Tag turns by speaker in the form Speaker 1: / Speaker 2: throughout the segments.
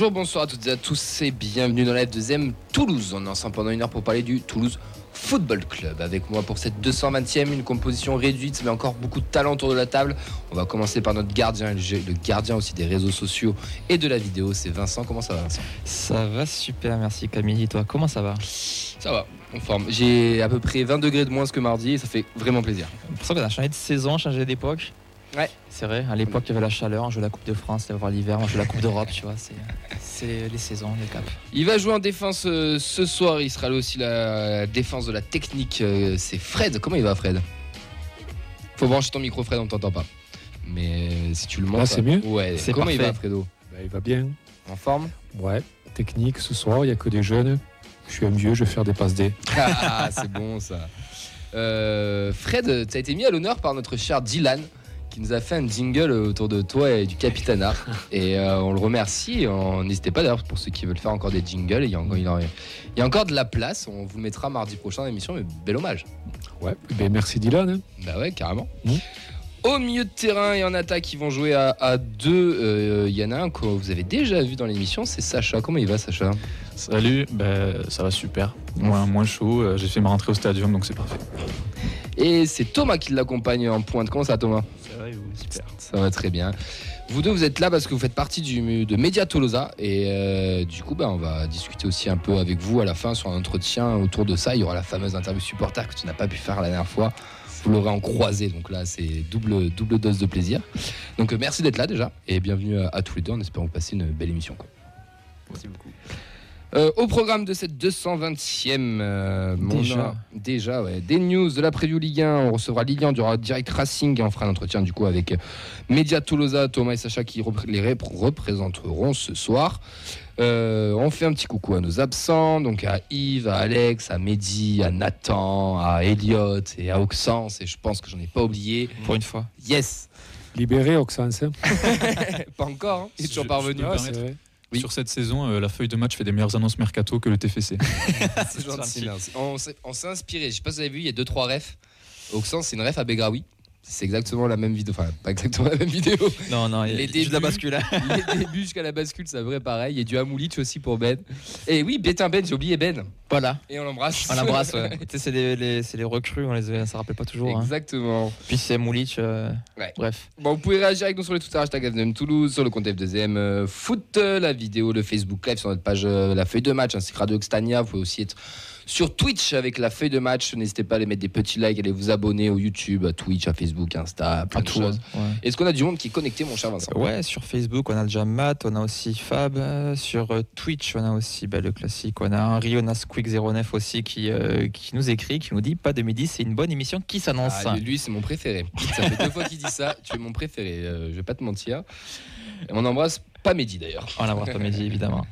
Speaker 1: Bonjour, bonsoir à toutes et à tous et bienvenue dans la F2M Toulouse. On est ensemble pendant une heure pour parler du Toulouse Football Club. Avec moi pour cette 220e, une composition réduite mais encore beaucoup de talent autour de la table. On va commencer par notre gardien, le gardien aussi des réseaux sociaux et de la vidéo. C'est Vincent. Comment ça va Vincent?
Speaker 2: Ça va super, merci Camille. Et toi, comment ça va?
Speaker 1: Ça va, on forme. J'ai à peu près 20 degrés de moins que mardi et ça fait vraiment plaisir.
Speaker 2: Pour ça qu'on a changé de saison, changé d'époque.
Speaker 1: Ouais.
Speaker 2: C'est vrai, à l'époque il y avait la chaleur, on jouait la Coupe de France, il y avait l'hiver, on jouait la Coupe d'Europe, tu vois, c'est, c'est les saisons, les caps.
Speaker 1: Il va jouer en défense euh, ce soir, il sera là aussi la défense de la technique, euh, c'est Fred. Comment il va Fred? Faut brancher ton micro Fred, on t'entend pas. Mais euh, si tu le montres...
Speaker 3: Là, c'est mieux?
Speaker 1: Ouais,
Speaker 2: C'est
Speaker 1: comment il va. Fredo?
Speaker 3: Bah, Il va bien.
Speaker 1: En forme?
Speaker 3: Ouais. Technique ce soir, il n'y a que des jeunes. Je suis un vieux, je vais faire des passes D.
Speaker 1: Ah, c'est bon ça. Euh, Fred, tu as été mis à l'honneur par notre cher Dylan qui nous a fait un jingle autour de toi et du Capitana. Et euh, on le remercie. On- N'hésitez pas d'ailleurs pour ceux qui veulent faire encore des jingles. Il y, a encore, il y a encore de la place. On vous le mettra mardi prochain dans l'émission. Mais bel hommage.
Speaker 3: Ouais. Ben, merci Dylan. hein.
Speaker 1: Bah ouais, carrément.
Speaker 3: Mhm.
Speaker 1: Au milieu de terrain et en attaque, ils vont jouer à, à deux. Euh, Il y en a un que vous avez déjà vu dans l'émission, c'est Sacha. Comment il va, Sacha?
Speaker 4: Salut, ben, ça va super. Moins, moins chaud, euh, j'ai fait ma rentrée au stadium donc c'est parfait.
Speaker 1: Et c'est Thomas qui l'accompagne en pointe. Comment ça, Thomas?
Speaker 4: Ça va super.
Speaker 1: Ça va très bien. Vous deux, vous êtes là parce que vous faites partie du, de Media Tolosa. Et euh, du coup, bah, on va discuter aussi un peu avec vous à la fin sur un entretien autour de ça. Il y aura la fameuse interview supporter que tu n'as pas pu faire la dernière fois. Vous l'aurez en croisé. Donc là, c'est double, double dose de plaisir. Donc euh, merci d'être là déjà. Et bienvenue à, à tous les deux. En espérant vous passez une belle émission. quoi.
Speaker 4: Merci beaucoup.
Speaker 1: Euh, au programme de cette 220e, euh,
Speaker 2: Déjà.
Speaker 1: déjà ouais, des news de la preview Ligue 1. On recevra Lilian du Direct Racing et on fera un entretien du coup avec Media Tolosa, Thomas et Sacha qui repré- les rep- représenteront ce soir. Euh, on fait un petit coucou à nos absents, donc à Yves, à Alex, à Mehdi, à Nathan, à Elliot et à Auxence. Et je pense que j'en ai pas oublié.
Speaker 2: Pour une fois.
Speaker 1: Yes
Speaker 3: Libéré, Oxens. hein.
Speaker 1: Pas encore, hein. il est
Speaker 4: Je-
Speaker 1: toujours
Speaker 4: je
Speaker 1: Oui.
Speaker 4: Sur cette saison, euh, la feuille de match fait des meilleures annonces mercato que le TFC.
Speaker 1: C'est gentil, merci. On s'est inspiré. Je sais pas si vous avez vu, il y a deux trois refs. Auxence, c'est une ref à Begraoui. C'est exactement la même vidéo. Enfin, pas exactement la même vidéo.
Speaker 2: Non, non, il y a
Speaker 1: Les
Speaker 2: juste de la
Speaker 1: débuts.
Speaker 2: bascule.
Speaker 1: Les débuts jusqu'à la bascule, c'est vrai pareil. Il y a du Hamoulich aussi pour Ben. Et oui, Bétin Ben, j'ai oublié Ben.
Speaker 2: Voilà,
Speaker 1: Et on l'embrasse.
Speaker 2: on l'embrasse. ouais. tu sais, c'est les, les- c'est les recrues, on les, ça rappelle pas toujours. hein.
Speaker 1: Exactement.
Speaker 2: Puis c'est Moulich. euh,
Speaker 1: Ouais.
Speaker 2: Bref.
Speaker 1: Bon, vous pouvez réagir avec nous sur les Twitter, hashtag FDM Toulouse, sur le compte F2M euh, Foot, euh, la vidéo, le Facebook Live sur notre page euh, La Feuille de Match, ainsi que Radio Xtania. Vous pouvez aussi être sur Twitch avec La Feuille de Match. N'hésitez pas à aller mettre des petits likes, allez vous abonner au YouTube, à Twitch, à Facebook, Insta, plein
Speaker 2: À
Speaker 1: de
Speaker 2: tout.
Speaker 1: choses.
Speaker 2: ouais.
Speaker 1: Est-ce qu'on a du monde qui est connecté, mon cher Vincent?
Speaker 2: Ouais, sur Facebook, on a déjà Matt, on a aussi Fab. Sur euh, Twitch, on a aussi bah, le classique. On a Henri, on a Squeak09 aussi qui, euh, qui nous écrit, qui nous dit Pas de midi, c'est une bonne émission qui s'annonce.
Speaker 1: Ah, lui, c'est mon préféré. Ça fait deux fois qu'il dit ça. Tu es mon préféré. euh, je vais pas te mentir. Et on embrasse pas Mehdi d'ailleurs.
Speaker 2: On voir pas midi, évidemment.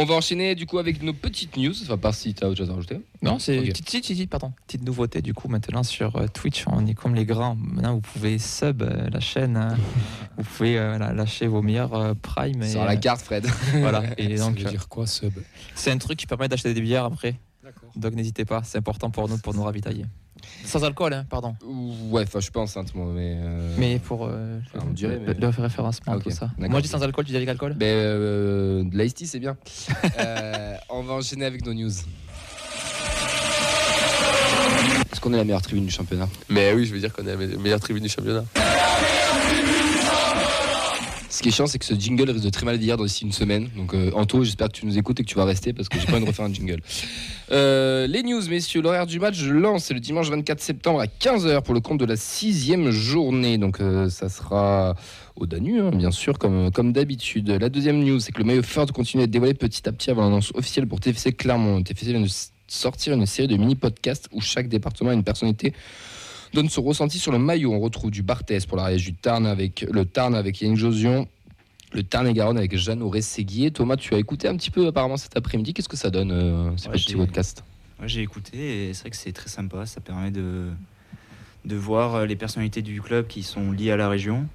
Speaker 1: On va enchaîner du coup avec nos petites news. Enfin, part si tu as autre chose à rajouter.
Speaker 2: Non, c'est
Speaker 1: Ok.
Speaker 2: petite, petite, petite- pardon, petite nouveauté du coup maintenant sur euh, Twitch, on est comme les grands. Maintenant, vous pouvez sub euh, la chaîne, hein. vous pouvez euh, lâcher vos meilleurs euh, prime. Et,
Speaker 1: Sur la carte, Fred.
Speaker 2: euh, voilà. Et
Speaker 3: Ça
Speaker 2: donc,
Speaker 3: veut
Speaker 2: euh,
Speaker 3: dire quoi, sub?
Speaker 2: C'est un truc qui permet d'acheter des bières après.
Speaker 3: D'accord.
Speaker 2: Donc n'hésitez pas, c'est important pour nous pour nous ravitailler. Sans alcool, hein, pardon.
Speaker 1: Ouais, enfin, je suis pas enceinte, moi, mais. euh,
Speaker 2: Mais pour euh,
Speaker 1: Enfin, on dirait,
Speaker 2: le,
Speaker 1: mais-
Speaker 2: le référencement,
Speaker 1: Ah, ok.
Speaker 2: tout ça.
Speaker 1: D'accord.
Speaker 2: Moi je dis sans alcool, tu dis avec alcool
Speaker 1: Ben, euh, de l'ice tea, c'est bien. Euh, on va enchaîner avec nos news. Est-ce qu'on est la meilleure tribune du championnat?
Speaker 5: Mais oui, je veux dire qu'on est la me- meilleure tribune du championnat.
Speaker 1: Ce qui est chiant, c'est que ce jingle risque de très mal vieillir d'ici une semaine. Donc, euh, Anto, j'espère que tu nous écoutes et que tu vas rester parce que j'ai pas envie de refaire un jingle. Euh, les news, messieurs, l'horaire du match, je lance, c'est le dimanche 24 septembre à 15h pour le compte de la sixième journée. Donc, euh, ça sera au Danu, hein, bien sûr, comme, comme d'habitude. La deuxième news, c'est que le maillot Ford continue à être dévoilé petit à petit avant l'annonce officielle pour TFC Clermont. TFC vient de sortir une série de mini-podcasts où chaque département a une personnalité donne son ressenti sur le maillot. On retrouve du Barthès pour l'Ariège, du Tarn avec le Tarn avec Yannick Josion, le Tarn et Garonne avec Jeanne Auré-Séguier. Thomas, tu as écouté un petit peu apparemment cet après-midi. Qu'est-ce que ça donne euh, ces
Speaker 6: Ouais,
Speaker 1: petits
Speaker 6: j'ai-
Speaker 1: podcasts
Speaker 6: Ouais, j'ai écouté et c'est vrai que c'est très sympa. Ça permet de, de voir euh, les personnalités du club qui sont liées à la région.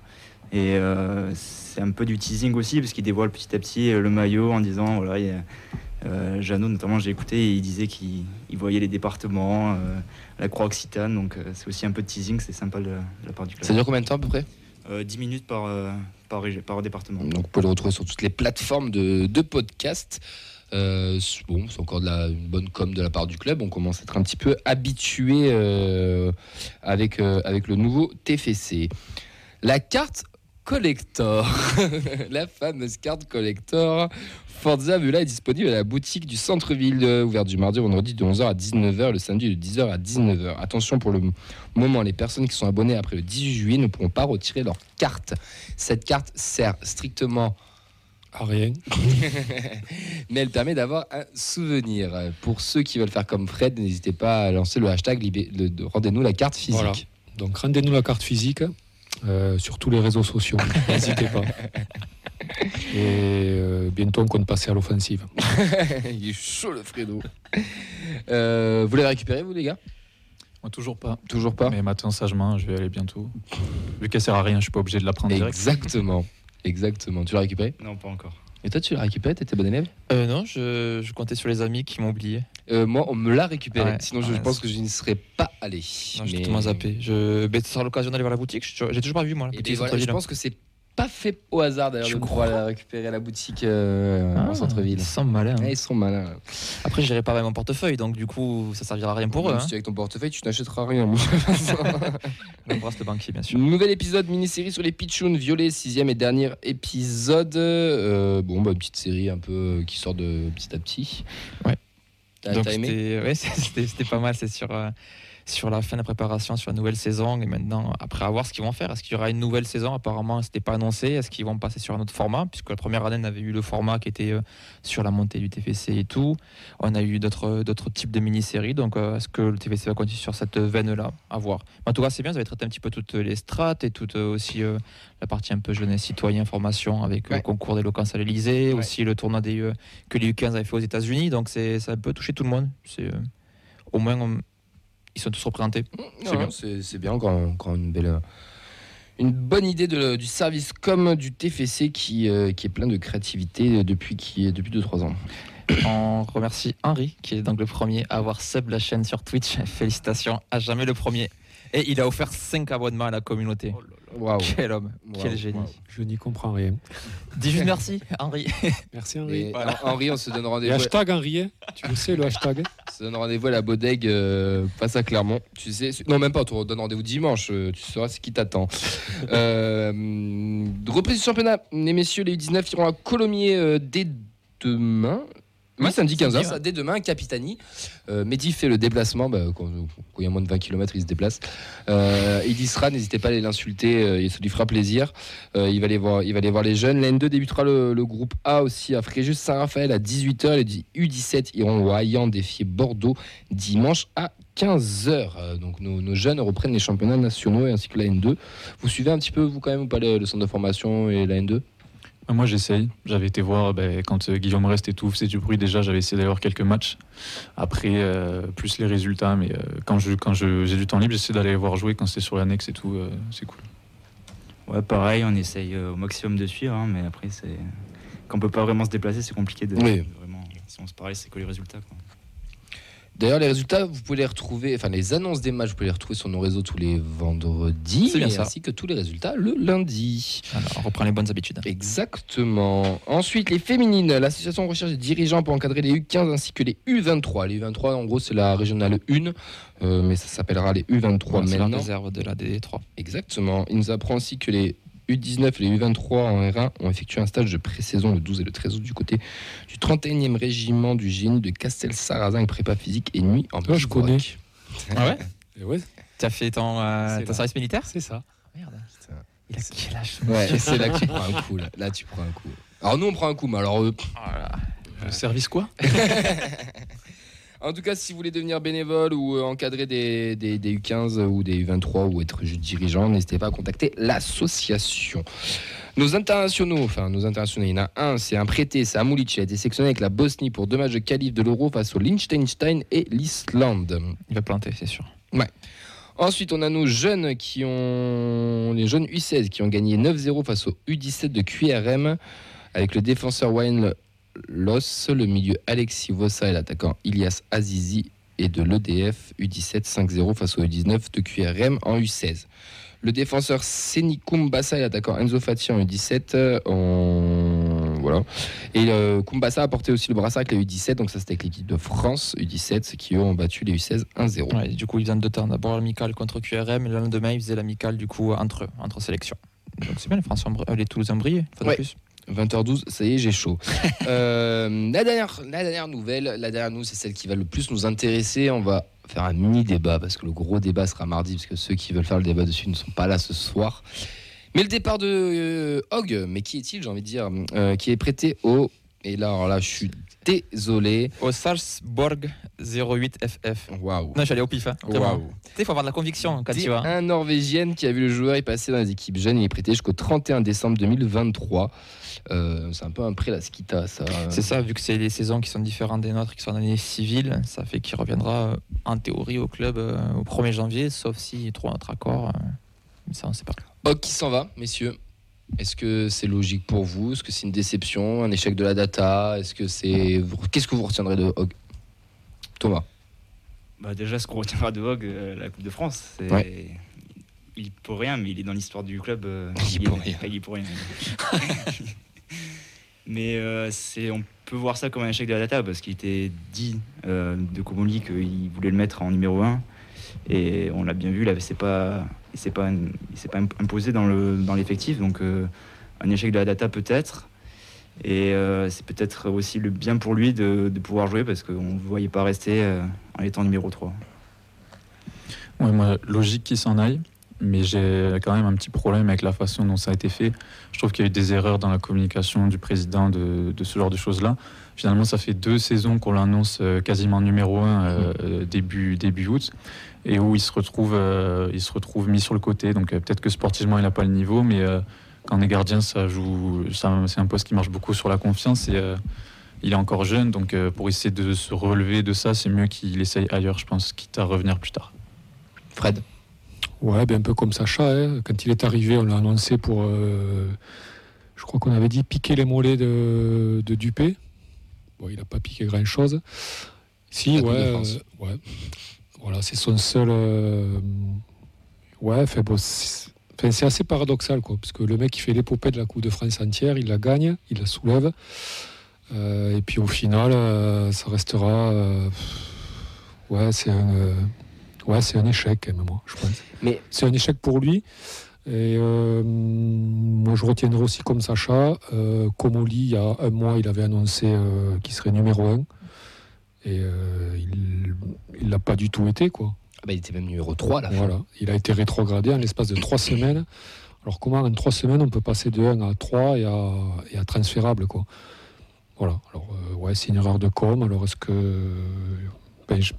Speaker 6: Et euh, c'est un peu du teasing aussi parce qu'ils dévoilent petit à petit euh, le maillot en disant voilà, il y a, euh, Jeannot, notamment, j'ai écouté et il disait qu'il il voyait les départements, euh, la Croix-Occitane. Donc euh, c'est aussi un peu de teasing, c'est sympa de, de la part du club.
Speaker 1: Ça dure combien de temps à peu près
Speaker 6: Euh, 10 minutes par, euh, par, département.
Speaker 1: Donc vous pouvez le retrouver sur toutes les plateformes de, de podcast. Euh, bon, c'est encore de la, une bonne com de la part du club. On commence à être un petit peu habitué euh, avec, euh, avec le nouveau TFC. La carte collector, la fameuse carte collector. Forza Vula est disponible à la boutique du centre-ville, euh, ouverte du mardi au vendredi de 11h à 19h, le samedi de 10h à 19h. Attention pour le moment, les personnes qui sont abonnées après le 18 juillet ne pourront pas retirer leur carte. Cette carte sert strictement
Speaker 3: Ah, rien.
Speaker 1: mais elle permet d'avoir un souvenir. Pour ceux qui veulent faire comme Fred, n'hésitez pas à lancer le hashtag rendez-nous la carte physique.
Speaker 3: Donc rendez-nous la carte physique euh, sur tous les réseaux sociaux. N'hésitez pas. Et euh, bientôt, on compte passer à l'offensive.
Speaker 1: Il est chaud le Fredo. Euh, vous l'avez récupéré vous les gars?
Speaker 4: Moi, toujours pas.
Speaker 1: Toujours pas
Speaker 4: Mais maintenant, sagement, je vais aller bientôt. Vu qu'elle sert à rien, je suis pas obligé de la prendre direct.
Speaker 1: Exactement. Exactement. Tu l'as récupéré?
Speaker 6: Non, pas encore.
Speaker 1: Et toi tu l'as récupéré? T'étais bon élève?
Speaker 2: Euh, non, je, je comptais sur les amis qui m'ont oublié.
Speaker 1: Euh, Moi on me l'a récupéré.
Speaker 2: Ouais.
Speaker 1: Sinon je
Speaker 2: Ouais,
Speaker 1: pense que je n'y serais pas allé.
Speaker 2: Non, j'ai
Speaker 1: Mais-
Speaker 2: totalement zappé. Je... Mais ce sera l'occasion d'aller voir la boutique. Je- J'ai toujours pas vu, moi, la boutique
Speaker 1: ben voilà, je pense que c'est pas fait au hasard d'ailleurs
Speaker 2: Tu
Speaker 1: de pouvoir la récupérer à la boutique euh,
Speaker 2: Ah,
Speaker 1: en centre-ville.
Speaker 2: Ils sont malins. hein.
Speaker 1: Ils sont malins.
Speaker 2: Après, j'irai pas avec mon portefeuille, donc du coup, ça servira à rien pour eux.
Speaker 1: Même
Speaker 2: Hein.
Speaker 1: si tu es avec ton portefeuille, tu n'achèteras rien.
Speaker 2: J'embrasse le banquier, bien sûr.
Speaker 1: Nouvel épisode mini-série sur les Pichouns, Violet, sixième et dernier épisode. Euh, bon, bah, petite série un peu euh, qui sort de petit à petit.
Speaker 2: Ouais.
Speaker 1: T'as aimé?
Speaker 2: c'était ouais, pas mal, c'est sur, euh, sur la fin de la préparation, sur la nouvelle saison. Et maintenant, après, à voir ce qu'ils vont faire. Est-ce qu'il y aura une nouvelle saison? Apparemment, c'était pas annoncé. Est-ce qu'ils vont passer sur un autre format? Puisque la première année, on avait eu le format qui était euh, sur la montée du TFC et tout. On a eu d'autres d'autres types de mini-séries. Donc, euh, est-ce que le TFC va continuer sur cette veine-là? À voir. Mais en tout cas, c'est bien. Vous avez traité un petit peu toutes les strates et toute euh, aussi euh, la partie un peu jeunesse citoyen, formation avec
Speaker 1: Ouais.
Speaker 2: le concours d'éloquence à l'Elysée,
Speaker 1: Ouais.
Speaker 2: aussi le tournoi des, euh, que les U15 avaient fait aux États-Unis. Donc, c'est ça peut toucher tout le monde. C'est euh, au moins on- ils sont tous représentés. C'est bien.
Speaker 1: C'est c'est bien, encore, encore une belle. Une bonne idée de- du service com du TFC qui, euh, qui est plein de créativité depuis, qui, depuis 2-3 ans.
Speaker 2: On remercie Henri qui est donc le premier à avoir sub la chaîne sur Twitch. Félicitations, à jamais le premier. Et il a offert 5 abonnements à la communauté.
Speaker 1: Waouh.
Speaker 2: Quel homme, quel génie.
Speaker 3: Je n'y comprends rien.
Speaker 2: Dis juste merci, Henri.
Speaker 3: Merci Henri.
Speaker 1: Henri, on se donne rendez-vous.
Speaker 3: hashtag Henri, hein. tu le sais le hashtag
Speaker 1: On se donne rendez-vous à la Bodeg euh, face à Clermont. Tu sais, non même pas. On te donne rendez-vous dimanche. euh, Tu sauras ce qui t'attend. euh, reprise du championnat. Les messieurs, les U19 iront à Colomiers euh, dès demain. Oui, samedi 15h,
Speaker 2: samedi,
Speaker 1: ça,
Speaker 2: ouais.
Speaker 1: dès demain, Capitani. Euh, Mehdi fait le déplacement, bah, quand, quand il y a moins de 20 km, il se déplace. Euh, il y sera, n'hésitez pas à aller l'insulter, euh, ça lui fera plaisir. Il, va aller voir, il va aller voir les jeunes. La N2 débutera le, le groupe A aussi à Fréjus Saint-Raphaël à 18h. Les U17 iront au Hayan défier Bordeaux dimanche à 15h. Euh, donc nos, nos jeunes reprennent les championnats nationaux ainsi que la N2. Vous suivez un petit peu, vous quand même, ou pas le, centre de formation et la N2
Speaker 4: Euh, Moi, j'essaye. J'avais été voir ben, quand euh, Guillaume Reste et tout faisait du bruit déjà. J'avais essayé d'aller voir quelques matchs. Après, euh, plus les résultats. Mais euh, quand je quand je- j'ai du temps libre, j'essaie d'aller les voir jouer quand c'est sur l'annexe et tout. euh, c'est cool.
Speaker 6: Ouais, pareil, on essaye au maximum de suivre, hein, mais après, c'est quand on peut pas vraiment se déplacer, c'est compliqué de
Speaker 1: Oui.
Speaker 6: vraiment. Si on se parle, c'est que les résultats. Quoi.
Speaker 1: D'ailleurs, les résultats, vous pouvez les retrouver, enfin les annonces des matchs, vous pouvez les retrouver sur nos réseaux tous les vendredis,
Speaker 2: bien ça.
Speaker 1: ainsi que tous les résultats le lundi.
Speaker 2: Alors, on reprend les bonnes habitudes.
Speaker 1: Exactement. Ensuite, les féminines. L'association recherche des dirigeants pour encadrer les U15 ainsi que les U23. Les U23, en gros, c'est la régionale 1, euh, mais ça s'appellera les U23
Speaker 2: c'est la
Speaker 1: maintenant.
Speaker 2: réserve de la DD3.
Speaker 1: Exactement. Il nous apprend aussi que les U19 et les U23 en R1 ont effectué un stage de pré-saison le 12 et le 13 août du côté du 31e régiment du génie de Castel-Sarrazin avec prépa physique et nuit en
Speaker 3: Ah, je
Speaker 1: bivouac.
Speaker 3: connais.
Speaker 2: Ah ouais
Speaker 3: Et ouais,
Speaker 2: Tu as fait ton, euh,
Speaker 3: C'est
Speaker 2: ton
Speaker 3: là.
Speaker 2: service militaire
Speaker 3: c'est ça.
Speaker 2: Merde.
Speaker 1: Putain.
Speaker 2: Il a quel âge
Speaker 1: Ouais, c'est là que tu prends un coup. Là, Là, tu prends un coup. Alors nous, on prend un coup, mais alors eux, pff,
Speaker 4: Le service quoi?
Speaker 1: En tout cas, si vous voulez devenir bénévole ou euh, encadrer des, des- des U15 ou des U23 ou être juste dirigeant, n'hésitez pas à contacter l'association. Nos internationaux, enfin nos internationaux, il y en a un, c'est un prêté, c'est Amulic, il a été sélectionné avec la Bosnie pour deux matchs de qualif de l'Euro face au Liechtenstein et l'Islande.
Speaker 2: Il va planter, c'est sûr.
Speaker 1: Ensuite, on a nos jeunes qui ont les jeunes U16 qui ont gagné 9-0 face au U17 de QRM avec le défenseur Wayne Loss, le milieu Alexis Vossa et l'attaquant Ilias Azizi. et de l'EDF U17 5-0 face au U19 de QRM en U16. Le défenseur Seni Kumbasa et l'attaquant Enzo Fati en U17 euh, en... voilà. Et euh, Kumbasa a porté aussi le brassard avec les U17, donc ça c'était avec l'équipe de France U17 qui eux ont battu les U16 1-0.
Speaker 2: Ouais, du coup, ils faisaient deux temps. D'abord l'amical contre QRM et le lendemain, ils faisaient l'amical du coup entre eux, entre sélections. Donc c'est bien, les Français, euh, les Toulousains brillent, une fois de
Speaker 1: Ouais.
Speaker 2: plus.
Speaker 1: 20h12, ça y est, j'ai chaud. Euh, la, dernière, la dernière nouvelle, la dernière news, c'est celle qui va le plus nous intéresser. On va faire un mini débat parce que le gros débat sera mardi, parce que ceux qui veulent faire le débat dessus ne sont pas là ce soir. Mais le départ de euh, Hogg, mais qui est-il, j'ai envie de dire, euh, qui est prêté au. Et là, alors là, je suis désolé.
Speaker 2: Au Salzburg 08FF.
Speaker 1: Waouh.
Speaker 2: Non, j'allais au pif. Hein.
Speaker 1: Waouh.
Speaker 2: Tu sais, il faut avoir de la conviction quand tu vas.
Speaker 1: un Norvégienne qui a vu le joueur y passer dans les équipes jeunes. Il est prêté jusqu'au 31 décembre 2023. Euh, c'est un peu un prêt la skita, ça.
Speaker 2: C'est ça, vu que c'est les saisons qui sont différentes des nôtres, qui sont en année civile, ça fait qu'il reviendra euh, en théorie au club euh, au 1er janvier, sauf s'il trouve un autre accord. mais ça, on sait pas.
Speaker 1: Hogg qui s'en va, messieurs. Est-ce que c'est logique pour vous? Est-ce que c'est une déception, un échec de la data? Est-ce que c'est qu'est-ce que vous retiendrez de Hogg? Thomas.
Speaker 6: Bah déjà, ce qu'on retiendra de Hogg, euh, la Coupe de France, c'est.
Speaker 1: Ouais.
Speaker 6: Il pour rien, mais il est dans l'histoire du club. euh,
Speaker 1: Il y
Speaker 6: est-
Speaker 1: pour rien.
Speaker 6: Il est pour rien. mais euh, c'est, on peut voir ça comme un échec de la data parce qu'il était dit de Komoli qu'il voulait le mettre en numéro 1 et on l'a bien vu, là, c'est pas, il s'est pas, il s'est pas imposé dans le dans l'effectif, donc euh, un échec de la data peut-être. Et euh, c'est peut-être aussi le bien pour lui de, de pouvoir jouer parce qu'on ne voyait pas rester euh, en étant numéro 3.
Speaker 4: Ouais, moi, logique qu'il s'en aille, mais j'ai quand même un petit problème avec la façon dont ça a été fait. Je trouve qu'il y a eu des erreurs dans la communication du président de, de ce genre de choses-là. Finalement, ça fait deux saisons qu'on l'annonce euh, quasiment numéro un euh, euh, début, début août, et où il se retrouve, il se retrouve mis sur le côté. Donc peut-être que sportivement, il n'a pas le niveau, mais quand on est gardien, ça joue, ça- c'est un poste qui marche beaucoup sur la confiance. Et, il est encore jeune, donc pour essayer de se relever de ça, c'est mieux qu'il essaye ailleurs, je pense, quitte à revenir plus tard.
Speaker 1: Fred?
Speaker 3: Ouais, ben un peu comme Sacha. hein. Quand il est arrivé, on l'a annoncé pour. je crois qu'on avait dit piquer les mollets de Dupé. Bon, il n'a pas piqué grand-chose. Si, ouais. euh, ouais. Voilà, c'est son seul. euh, Ouais, fait, bon, c'est assez paradoxal, quoi. Parce que le mec, il fait l'épopée de la Coupe de France entière, il la gagne, il la soulève. Euh, et puis au final, ça restera. Ouais, c'est un. Ouais, c'est un échec, même, moi, je pense.
Speaker 1: Mais
Speaker 3: C'est un échec pour lui. Et euh, moi, je retiendrai aussi comme Sacha, euh, Comoli, il y a un mois, il avait annoncé euh, qu'il serait numéro 1. Et euh, il ne l'a pas du tout été, quoi.
Speaker 1: ah bah, il était même numéro 3 à la fin.
Speaker 3: Voilà. Il a été rétrogradé en l'espace de trois semaines. Alors, comment en trois semaines, on peut passer de 1 à 3 et à, et à transférable, quoi. Voilà. Alors, ouais, c'est une erreur de com. Alors, est-ce que. Ben, je-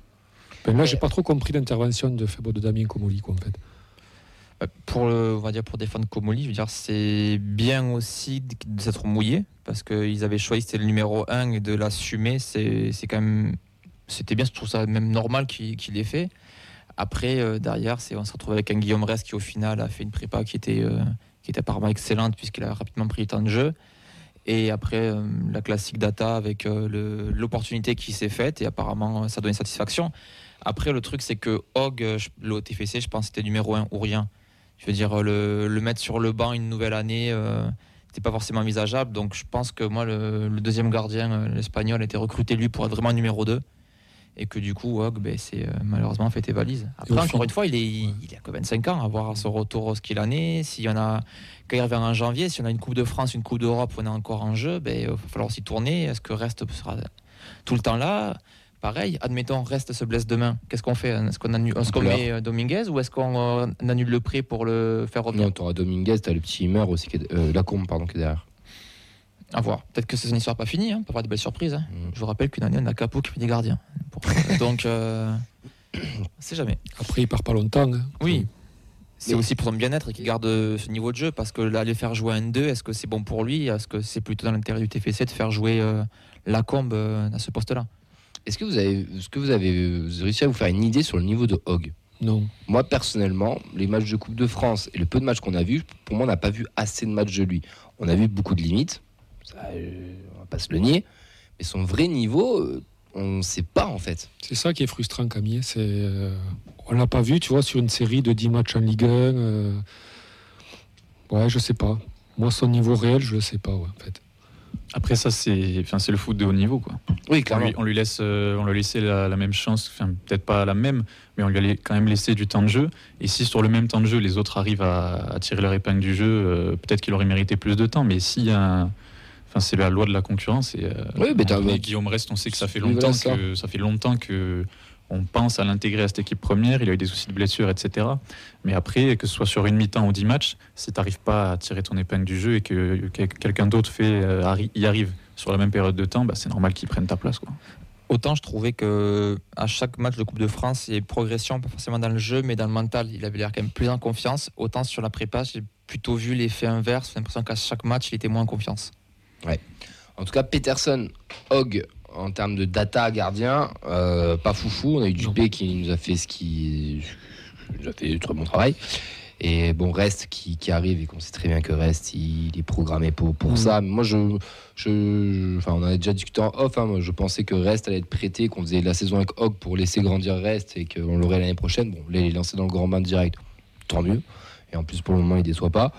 Speaker 3: ben là, j'ai pas trop compris l'intervention de Febo de Damien Comoli, quoi, en fait.
Speaker 2: Euh, Pour, le, on va dire pour défendre Comoli, je veux dire, c'est bien aussi de s'être mouillé parce qu'ils avaient choisi, c'était le numéro 1 et de l'assumer, c'est quand même. C'était bien, je trouve ça même normal qu'il qu'il l'ait fait. Après, euh, derrière, on se retrouve avec un Guillaume Rest qui, au final, a fait une prépa qui était, euh, qui était apparemment excellente puisqu'il a rapidement pris le temps de jeu. Et après, euh, la classique data avec l'opportunité qui s'est faite et apparemment, ça donnait satisfaction. Après, le truc, c'est que Hogg, le TFC, je pense c'était numéro 1 ou rien. Je veux dire, le, le mettre sur le banc une nouvelle année, euh, c'était pas forcément envisageable. Donc, je pense que moi, le, le deuxième gardien, euh, l'espagnol, a été recruté lui pour être vraiment numéro 2. Et que du coup, Hogg, ben, c'est euh, malheureusement fait tes valises. Après, encore une fois, il, est, il, il a que 25 ans, à voir son retour ce qu'il en est. S'il y en a, quand il revient en janvier, si on a une Coupe de France, une Coupe d'Europe, on est encore en jeu, ben, il va falloir s'y tourner. Est-ce que reste sera tout le temps là? Pareil, admettons, reste se blesse demain. Qu'est-ce qu'on fait? Est-ce qu'on annule- est-ce qu'on
Speaker 1: pleure.
Speaker 2: met euh, Dominguez ou est-ce qu'on euh, annule le prêt pour le faire revenir?
Speaker 1: Non, t'auras Dominguez, t'as le petit Hummer aussi, qui est, euh, Lacombe, pardon, qui est derrière.
Speaker 2: À voir. Peut-être que c'est une histoire pas finie, hein, on peut avoir des belles surprises. hein.
Speaker 1: Mm.
Speaker 2: Je vous rappelle qu'une année, on a Capot qui fait des gardiens. Pour- Donc, euh, on sait jamais.
Speaker 3: Après, il part pas longtemps. hein.
Speaker 2: Oui. C'est
Speaker 1: Mais-
Speaker 2: aussi pour son bien-être et qu'il garde ce niveau de jeu parce que là, les faire jouer un 2, est-ce que c'est bon pour lui? Est-ce que c'est plutôt dans l'intérêt du TFC de faire jouer euh, Lacombe euh, à ce poste-là?
Speaker 1: Est-ce que vous avez, est-ce que vous avez avez réussi à vous faire une idée sur le niveau de Hogg?
Speaker 3: Non.
Speaker 1: Moi, personnellement, les matchs de Coupe de France et le peu de matchs qu'on a vus, pour moi, on n'a pas vu assez de matchs de lui. On a vu beaucoup de limites, ça, euh, on va pas se le nier, mais son vrai niveau, euh, on ne sait pas en fait.
Speaker 3: C'est ça qui est frustrant, Camille. C'est, euh, on l'a pas vu, tu vois, sur une série de 10 matchs en Ligue 1. euh, ouais, je sais pas. Moi, son niveau réel, je le sais pas, ouais, en fait.
Speaker 4: Après ça, c'est enfin, c'est le foot de haut niveau. Quoi.
Speaker 1: Oui,
Speaker 4: On
Speaker 1: clairement.
Speaker 4: lui, on lui laisse, euh, on lui a laissé la, la même chance, enfin peut-être pas la même, mais on lui a quand même laissé du temps de jeu. Et si sur le même temps de jeu, les autres arrivent à, à tirer leur épingle du jeu, euh, peut-être qu'il aurait mérité plus de temps. Mais si, enfin c'est la loi de la concurrence. Et, euh,
Speaker 1: Oui, mais
Speaker 4: Guillaume Reste, on sait que ça fait longtemps que ça fait longtemps que on pense à l'intégrer à cette équipe première. Il a eu des soucis de blessure, etc. Mais après, que ce soit sur une mi-temps ou 10 matchs, si tu n'arrives pas à tirer ton épingle du jeu et que, que quelqu'un d'autre fait euh, arri- y arrive sur la même période de temps, bah, c'est normal qu'il prenne ta place. Quoi.
Speaker 2: Autant je trouvais que à chaque match de Coupe de France, il y a une progression, pas forcément dans le jeu, mais dans le mental. Il avait l'air quand même plus en confiance. Autant sur la prépa, j'ai plutôt vu l'effet inverse. J'ai l'impression qu'à chaque match, il était moins en confiance.
Speaker 1: En tout cas, Peterson, Hogg, en termes de data gardien, euh, pas foufou. On a eu Dupé qui nous a fait ce qui nous a fait du très bon travail. Et bon, Reste qui, qui arrive et qu'on sait très bien que Reste, il est programmé pour, pour
Speaker 3: Mhm.
Speaker 1: ça. Mais moi, je, je, enfin, on en a déjà discuté en off. hein. Moi, je pensais que Reste allait être prêté, qu'on faisait la saison avec Hogg pour laisser grandir Reste et qu'on l'aurait l'année prochaine. Bon, là, il est lancé dans le grand bain direct. Tant mieux. Et en plus, pour le moment, il déçoit pas.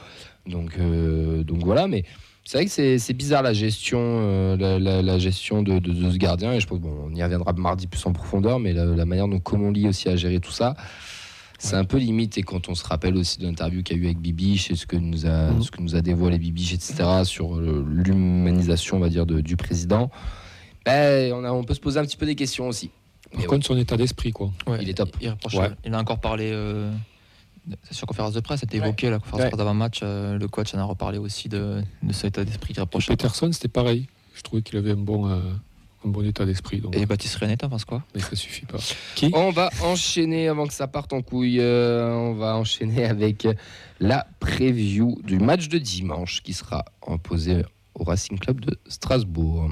Speaker 1: Donc, euh, donc voilà. Mais c'est vrai que c'est bizarre la gestion, euh, la, la- la gestion de, de- de ce gardien. Et je pense qu'on y reviendra mardi plus en profondeur, mais la, la manière dont Commonly aussi a géré tout ça, c'est un peu limite. Et quand on se rappelle aussi de l'interview qu'il y a eu avec Bibiche et ce que nous a,
Speaker 3: Mhm.
Speaker 1: ce que nous a dévoilé Bibiche, etc., sur euh, l'humanisation, on va dire, de- du président, ben, on, a, on peut se poser un petit peu des questions aussi.
Speaker 3: Par contre, son état d'esprit, quoi.
Speaker 1: Il est top.
Speaker 2: Il,
Speaker 3: Ouais.
Speaker 2: il a encore parlé euh, sur conférence de presse, c'était
Speaker 1: Ouais.
Speaker 2: évoqué la conférence
Speaker 1: Ouais.
Speaker 2: de presse d'avant-match. euh, le coach en a reparlé aussi de, de cet état d'esprit qu'il reprochait.
Speaker 3: Peterson, c'était pareil. Je trouvais qu'il avait un bon, euh, un bon état d'esprit. Donc,
Speaker 2: Et Baptiste René, t'en penses quoi?
Speaker 3: Mais ça suffit pas. Qui?
Speaker 1: On va enchaîner avant que ça parte en couille. euh, on va enchaîner avec la preview du match de dimanche qui sera imposé au Racing Club de Strasbourg.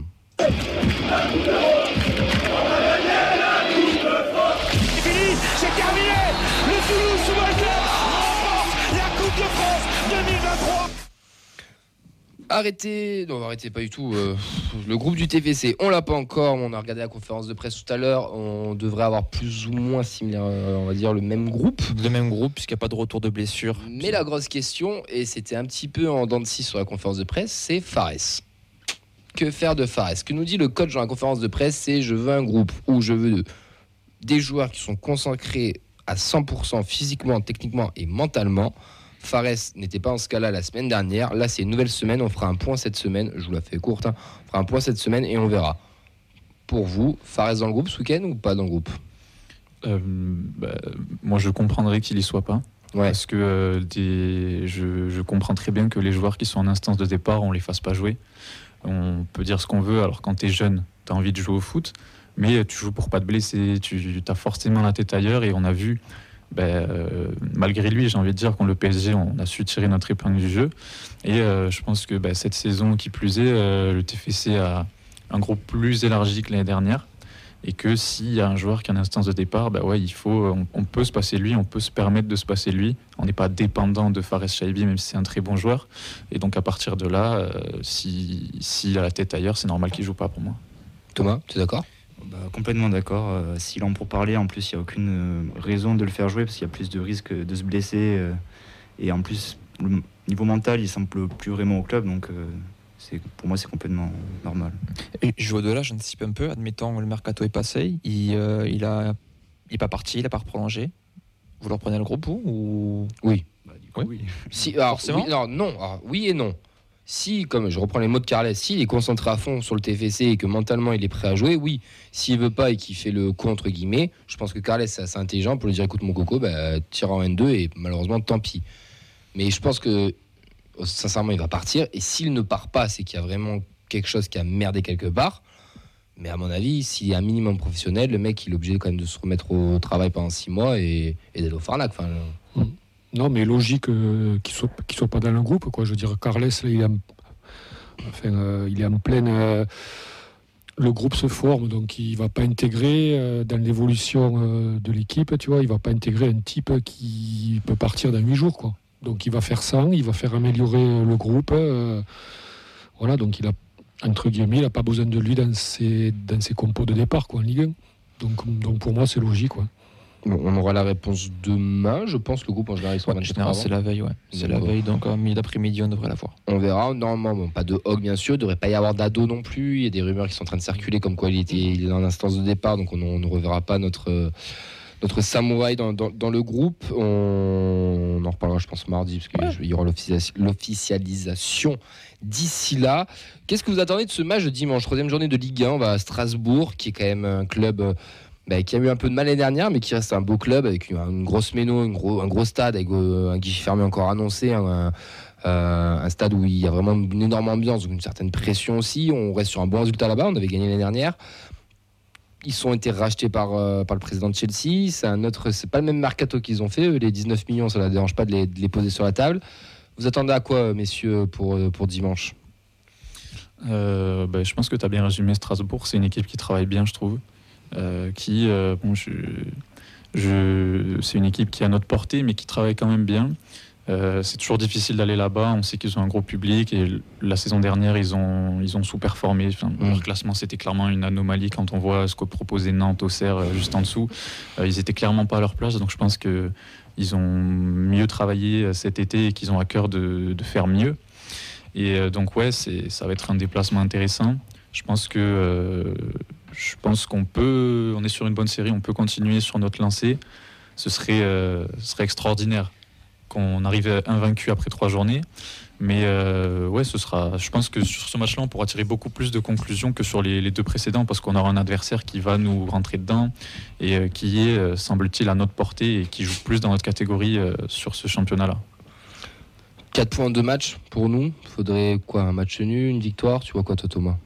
Speaker 1: Arrêtez, non, arrêtez pas du tout. euh, le groupe du TVC, on l'a pas encore. On a regardé la conférence de presse tout à l'heure. On devrait avoir plus ou moins similaire, euh, on va dire, le même groupe.
Speaker 2: Le même groupe, puisqu'il n'y a pas de retour de blessure.
Speaker 1: Mais la grosse question, et c'était un petit peu en dents de scie sur la conférence de presse, c'est Fares. Que faire de Fares? Ce que nous dit le coach dans la conférence de presse, c'est je veux un groupe où je veux des joueurs qui sont consacrés à 100% physiquement, techniquement et mentalement. Fares n'était pas en ce cas-là la semaine dernière. Là, c'est une nouvelle semaine. On fera un point cette semaine. Je vous la fais courte. hein. On fera un point cette semaine et on verra. Pour vous, Fares dans le groupe ce week-end ou pas dans le groupe?
Speaker 4: Euh, bah, moi, je comprendrais qu'il y soit pas.
Speaker 1: Ouais.
Speaker 4: Parce que euh, des- je, je comprends très bien que les joueurs qui sont en instance de départ, on les fasse pas jouer. On peut dire ce qu'on veut, alors quand tu es jeune, tu as envie de jouer au foot, mais tu joues pour pas te blesser, tu as forcément la tête ailleurs, et on a vu, ben, euh, malgré lui, j'ai envie de dire qu'on le PSG, on a su tirer notre épingle du jeu. Et euh, je pense que ben, cette saison, qui plus est, euh, le TFC a un groupe plus élargi que l'année dernière et que s'il y a un joueur qui a une instance de départ, bah ouais, il faut, on, peut se passer lui, on peut se permettre de se passer lui. On n'est pas dépendant de Fares Shaibi, même si c'est un très bon joueur. Et donc à partir de là, euh, si s'il a la tête ailleurs, c'est normal qu'il joue pas pour moi.
Speaker 1: Thomas, tu es d'accord?
Speaker 6: Bah, complètement d'accord. Euh, S'il en pour parler, en plus, il n'y a aucune euh, raison de le faire jouer parce qu'il y a plus de risques de se blesser. euh, et en plus, le niveau mental, il semble plus vraiment au club. Donc, euh, c'est pour moi, c'est complètement normal.
Speaker 2: Et je vais au-delà, j'anticipe un peu. Admettons, le mercato est passé. Il, euh, il a, il est pas parti, il n'a pas reprolongé. Vous le reprenez le groupe vous, ou?
Speaker 1: Oui.
Speaker 6: Bah, du coup,
Speaker 2: Oui.
Speaker 6: oui.
Speaker 1: Si, alors,
Speaker 2: Forcément.
Speaker 1: oui, alors, non, alors, oui et non. Si, comme je reprends les mots de Carles, s'il est concentré à fond sur le TFC et que mentalement il est prêt à jouer, oui. S'il veut pas et qu'il fait le coup entre guillemets, je pense que Carles c'est assez intelligent pour lui dire écoute mon coco, bah, tire en N2 et malheureusement tant pis. Mais je pense que oh, sincèrement il va partir et s'il ne part pas, c'est qu'il y a vraiment quelque chose qui a merdé quelque part. Mais à mon avis, s'il est un minimum professionnel, le mec il est obligé quand même de se remettre au travail pendant six mois et, d'aller au Farnac. Enfin,
Speaker 3: Non, mais logique euh, qu'il qu'il soit pas dans le groupe. Je veux dire, Carles, là, il, est en, enfin, euh, il est en pleine. euh, le groupe se forme, donc il va pas intégrer dans l'évolution de l'équipe, tu vois, il va pas intégrer un type qui peut partir dans huit jours. Donc il va faire ça, il va faire améliorer le groupe. voilà, donc il a. entre guillemets, il n'a pas besoin de lui dans ses, dans compos de départ quoi, en Ligue 1. Donc, donc pour moi, c'est logique. Quoi.
Speaker 1: Bon, on aura la réponse demain, je pense. Le groupe en général, ils sont
Speaker 2: Ouais, c'est la veille, ouais. C'est la
Speaker 1: Donc,
Speaker 2: veille, donc en milieu d'après-midi, on devrait la voir.
Speaker 1: On verra. Normalement, bon, pas de Hog, bien sûr. Il ne devrait pas y avoir d'ado non plus. Il y a des rumeurs qui sont en train de circuler comme quoi il, était, il est dans l'instance de départ. Donc, on, on ne reverra pas notre, euh, notre samouraï dans, dans- dans le groupe. On, on en reparlera, je pense, mardi, parce qu'il y aura l'officia- l'officialisation d'ici là. Qu'est-ce que vous attendez de ce match de dimanche? Troisième journée de Ligue 1. On va à Strasbourg, qui est quand même un club. Bah, qui a eu un peu de mal l'année dernière, mais qui reste un beau club avec une, grosse méno, gros, un gros stade avec euh, un guichet fermé encore annoncé, un, un- euh, un stade où il y a vraiment une énorme ambiance, une certaine pression aussi. On reste sur un bon résultat là-bas, on avait gagné l'année dernière. Ils ont été rachetés par, euh, par le président de Chelsea. C'est un autre, c'est pas le même mercato qu'ils ont fait. Les 19 millions, ça ne dérange pas de les, poser sur la table. Vous attendez à quoi, messieurs, pour, pour dimanche?
Speaker 4: Ben, je pense que tu as bien résumé Strasbourg. C'est une équipe qui travaille bien, je trouve. Euh, qui, euh, bon, je, je, c'est une équipe qui est à notre portée, mais qui travaille quand même bien. Euh, c'est toujours difficile d'aller là-bas. On sait qu'ils ont un gros public et la saison dernière, ils ont, ils ont sous-performé. Enfin,
Speaker 1: Mm.
Speaker 4: Leur classement, c'était clairement une anomalie quand on voit ce que proposait Nantes, Auxerre, euh, juste en dessous. Euh, ils étaient clairement pas à leur place. Donc je pense que ils ont mieux travaillé cet été et qu'ils ont à cœur de, de faire mieux. Et donc ouais, ça va être un déplacement intéressant. Je pense que je pense qu'on peut, on est sur une bonne série, on peut continuer sur notre lancée. Ce serait, euh, extraordinaire qu'on arrive invaincu après trois journées. Mais euh, ouais, ce sera. Je pense que sur ce match-là, on pourra tirer beaucoup plus de conclusions que sur les, deux précédents, parce qu'on aura un adversaire qui va nous rentrer dedans et euh, qui est, semble-t-il, à notre portée et qui joue plus dans notre catégorie sur ce championnat-là.
Speaker 1: 4 points de match pour nous. Faudrait quoi Un match nul, une victoire? Tu vois quoi, toi, Thomas?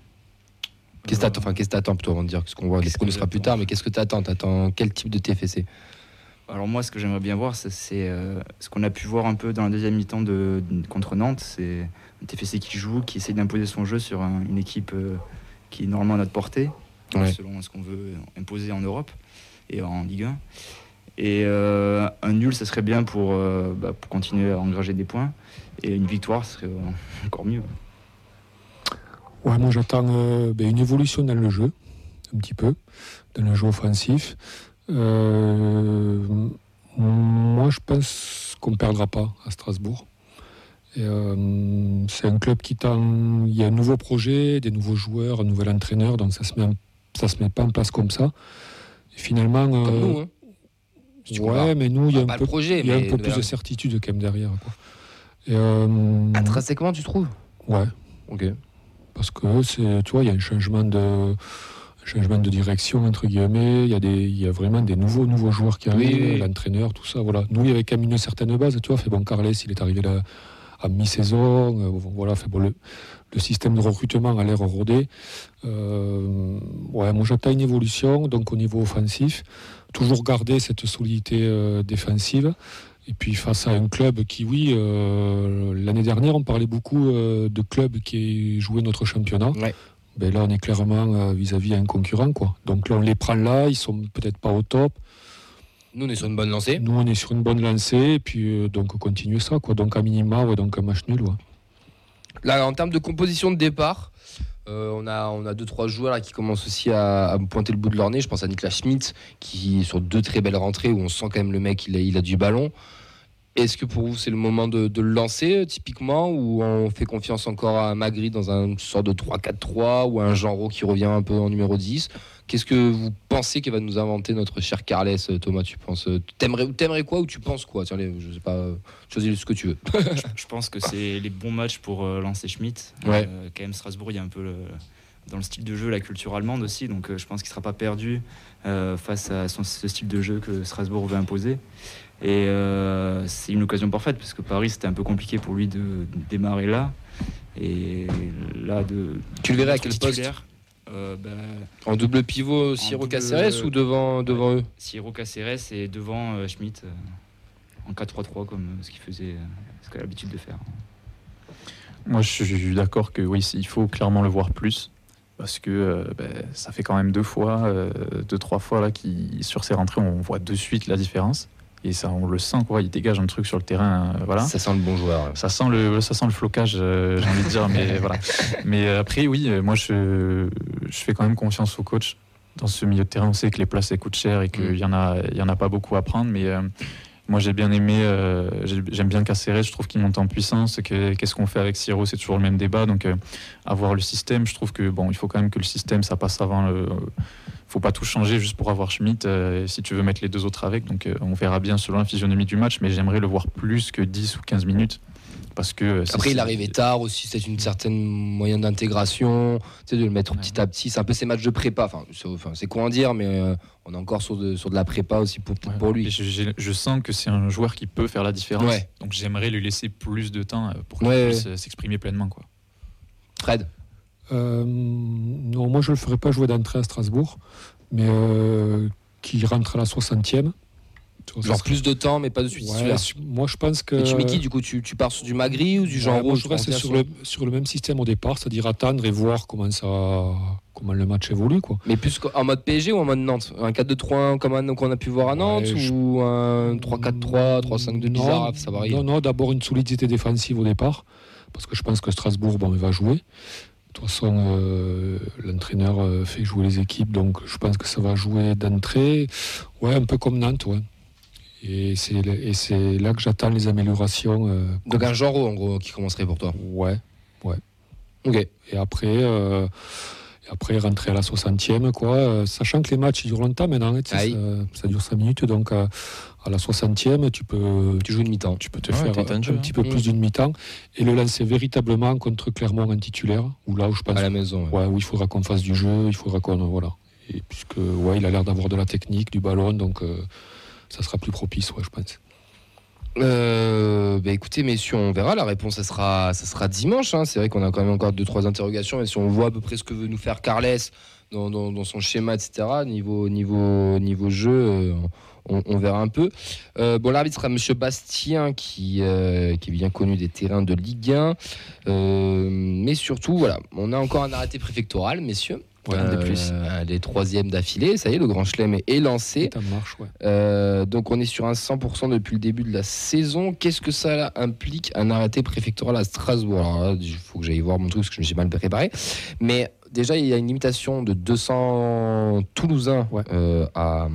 Speaker 1: Qu'est-ce que Enfin, qu'est-ce que t'attends plutôt avant de dire ce qu'on voit? Sera plus tard, mais qu'est-ce que t'attends? T'attends quel type de TFC
Speaker 6: Alors moi, ce que j'aimerais bien voir, c'est euh, ce qu'on a pu voir un peu dans la deuxième mi-temps de, de- contre Nantes. C'est un TFC qui joue, qui essaie d'imposer son jeu sur un- une équipe euh, qui est normalement à notre portée,
Speaker 1: Ouais.
Speaker 6: selon ce qu'on veut imposer en Europe et en Ligue 1. Et euh, un nul, ça serait bien pour, bah, pour continuer à engager des points. Et une victoire, ce serait encore mieux.
Speaker 3: Ouais, moi j'attends euh, ben, une évolution dans le jeu, un petit peu, dans le jeu offensif. Euh, moi je pense qu'on ne perdra pas à Strasbourg. Euh, c'est un club qui tend. Il y a un nouveau projet, des nouveaux joueurs, un nouvel entraîneur, donc ça se met, en- ça se met pas en place comme ça. Et finalement.
Speaker 1: Comme
Speaker 3: euh,
Speaker 1: nous, hein Si
Speaker 3: ouais, mais nous, il y a un peu,
Speaker 1: projet,
Speaker 3: il y a un peu plus de certitude quand même derrière. Quoi. Et, euh,
Speaker 1: Intrinsèquement, tu trouves?
Speaker 3: Ouais.
Speaker 1: Ok.
Speaker 3: Parce que c'est tu vois il y a un changement de changement de direction entre guillemets. Il y a des il y a vraiment des nouveaux nouveaux joueurs qui arrivent
Speaker 1: oui.
Speaker 3: l'entraîneur tout ça voilà. Nous il y avait quand même une certaine base tu vois. Fait bon Carles il est arrivé là à mi-saison. Euh, voilà fait bon le, le système de recrutement a l'air rodé. Euh, ouais moi j'attends une évolution donc au niveau offensif. Toujours garder cette solidité euh, défensive et puis face à un club qui, oui, euh, l'année dernière, on parlait beaucoup euh, de clubs qui jouaient notre championnat.
Speaker 1: Ouais.
Speaker 3: Ben là, on est clairement euh, vis-à-vis un concurrent. Quoi. Donc là, on les prend là, ils sont peut-être pas au top.
Speaker 1: Nous, on est sur une bonne lancée.
Speaker 3: Nous, on est sur une bonne lancée, et puis euh, donc continuer ça. Quoi. Donc à minima, ouais, donc un match nul. Ouais.
Speaker 1: Là, en termes de composition de départ, euh, on a on a deux trois joueurs qui commencent aussi à, pointer le bout de leur nez. Je pense à Niklas Schmidt qui sur deux très belles rentrées où on sent quand même le mec il a, du ballon. Est-ce que pour vous c'est le moment de, de le lancer euh, typiquement ou on fait confiance encore à Magri dans un sort de 3-4-3 ou à un Genro qui revient un peu en numéro 10 Qu'est-ce que vous pensez qu'il va nous inventer notre cher Carles euh, Thomas Tu penses euh, t'aimerais t'aimerais quoi ou tu penses quoi? Tiens, je sais pas, euh, choisis ce que tu veux.
Speaker 6: je, je pense que c'est les bons matchs pour euh, lancer Schmitt.
Speaker 1: Ouais.
Speaker 6: Euh, quand même, Strasbourg, il y a un peu le- dans le style de jeu la culture allemande aussi, donc euh, je pense qu'il ne sera pas perdu face à son- ce style de jeu que Strasbourg veut imposer. Et c'est une occasion parfaite parce que Paris c'était un peu compliqué pour lui de, de démarrer là. Et là, de.
Speaker 1: Tu le verrais à quel poste?
Speaker 6: Bah,
Speaker 1: En double pivot Siro Caceres ou devant devant eux?
Speaker 6: Siro Caceres et devant euh, Schmitt euh, en 4-3-3 comme euh, ce qu'il faisait, euh, ce qu'il a l'habitude de faire.
Speaker 4: Moi, je suis d'accord que oui, il faut clairement le voir plus. Parce que euh, ben, ça fait quand même deux fois, euh, deux, trois fois là, qui, sur ces rentrées, on voit de suite la différence. Et ça, on le sent, quoi. Il dégage un truc sur le terrain. euh, voilà.
Speaker 1: Ça sent le bon joueur.
Speaker 4: Ça sent le, ça sent le flocage, euh, j'ai envie de dire, mais voilà. Mais euh, après, oui, moi, je, je fais quand même confiance au coach. Dans ce milieu de terrain, on sait que les places, elles coûtent cher et qu'il
Speaker 1: Mm.
Speaker 4: y en a, il y en a pas beaucoup à prendre. Mais euh, moi, j'ai bien aimé, j'ai- j'aime bien Caceres, je trouve qu'il monte en puissance. Que- Qu'est-ce qu'on fait avec Siro? C'est toujours le même débat. Donc, avoir le système, je trouve que, bon, il faut quand même que le système, ça passe avant le. Faut pas tout changer juste pour avoir Schmitt euh, si tu veux mettre les deux autres avec. Donc, euh, on verra bien selon la physionomie du match, mais j'aimerais le voir plus que 10 ou 15 minutes. Parce que euh,
Speaker 1: Après, il arrivait tard aussi, c'est une certaine moyen d'intégration, tu sais, de le mettre
Speaker 4: Ouais.
Speaker 1: petit à petit. C'est un peu ces matchs de prépa. Enfin, c'est enfin, à dire, mais euh, on est encore sur de, sur de la prépa aussi pour, pour, lui.
Speaker 4: Je, sens que c'est un joueur qui peut faire la différence.
Speaker 1: Ouais.
Speaker 4: Donc j'aimerais lui laisser plus de temps pour qu'il puisse s'exprimer pleinement. Quoi.
Speaker 1: Fred,
Speaker 3: non, moi je le ferai pas jouer d'entrée à Strasbourg, mais euh, qu'il rentre à la 60e. Tu vois, ça
Speaker 1: genre plus de temps, mais pas de suite
Speaker 3: Ouais, moi je pense que.
Speaker 1: Et tu mets qui du coup? Tu, tu pars sur du Magri ou du Jean
Speaker 3: Ouais, moi,
Speaker 1: Rouge
Speaker 3: je reste sur le, sur le même système au départ, c'est-à-dire attendre et voir comment, ça, comment le match évolue. Quoi.
Speaker 1: Mais plus en mode PSG ou en mode Nantes? Un 4-2-3-1 comme qu'on a pu voir à Nantes
Speaker 3: Ouais, je-
Speaker 1: ou un 3-4-3, 3-5-2
Speaker 3: Non,
Speaker 1: bizarre Ça varie.
Speaker 3: Non, non, d'abord une solidité défensive au départ, parce que je pense que Strasbourg, bon, il va jouer. De toute façon, euh, l'entraîneur euh, fait jouer les équipes, donc je pense que ça va jouer d'entrée. Ouais, un peu comme Nantes, ouais. Et c'est et c'est là que j'attends les améliorations. euh,
Speaker 1: Jean Rouge en gros qui commencerait pour toi.
Speaker 3: ouais.
Speaker 1: Ok.
Speaker 3: Et après, euh, après rentrer à la 60e, quoi. euh, sachant que les matchs ils durent longtemps maintenant, hein,
Speaker 1: Aïe.
Speaker 3: ça, ça dure 5 minutes, donc euh, à la 60e, tu peux,
Speaker 1: Tu joues une mi-temps.
Speaker 3: tu peux te
Speaker 2: Ouais,
Speaker 3: faire un
Speaker 2: jeu,
Speaker 3: petit
Speaker 2: hein.
Speaker 3: peu
Speaker 1: Mm.
Speaker 3: plus d'une mi-temps et le lancer véritablement contre Clermont en titulaire, où là où je pense
Speaker 1: À la maison. ouais.
Speaker 3: ouais, où il faudra qu'on fasse du jeu, il faudra qu'on. Voilà. Et puisque ouais, il a l'air d'avoir de la technique, du ballon, donc euh, ça sera plus propice, ouais, je pense.
Speaker 1: Euh, bah écoutez, messieurs, on verra. La réponse, ça sera, ça sera dimanche. hein. C'est vrai qu'on a quand même encore deux, trois interrogations. Et si on voit à peu près ce que veut nous faire Carles dans, son schéma, etc., niveau, niveau, niveau jeu, euh, on, verra un peu. Euh, bon, l'arbitre sera Monsieur Bastien, qui, euh, qui est bien connu des terrains de Ligue 1. Euh, mais surtout, voilà, on a encore un arrêté préfectoral, messieurs.
Speaker 3: Ouais,
Speaker 1: Euh,
Speaker 3: plus.
Speaker 1: les troisièmes d'affilée, ça y est, le Grand Chelem est- lancé.
Speaker 3: Ça marche, ouais.
Speaker 1: Euh, donc on est sur un 100% depuis le début de la saison. Qu'est-ce que ça là, implique un arrêté préfectoral à Strasbourg? Alors il faut que j'aille voir mon truc parce que je me suis mal préparé. Mais déjà, il y a une limitation de 200 Toulousains
Speaker 3: Ouais.
Speaker 1: euh, à,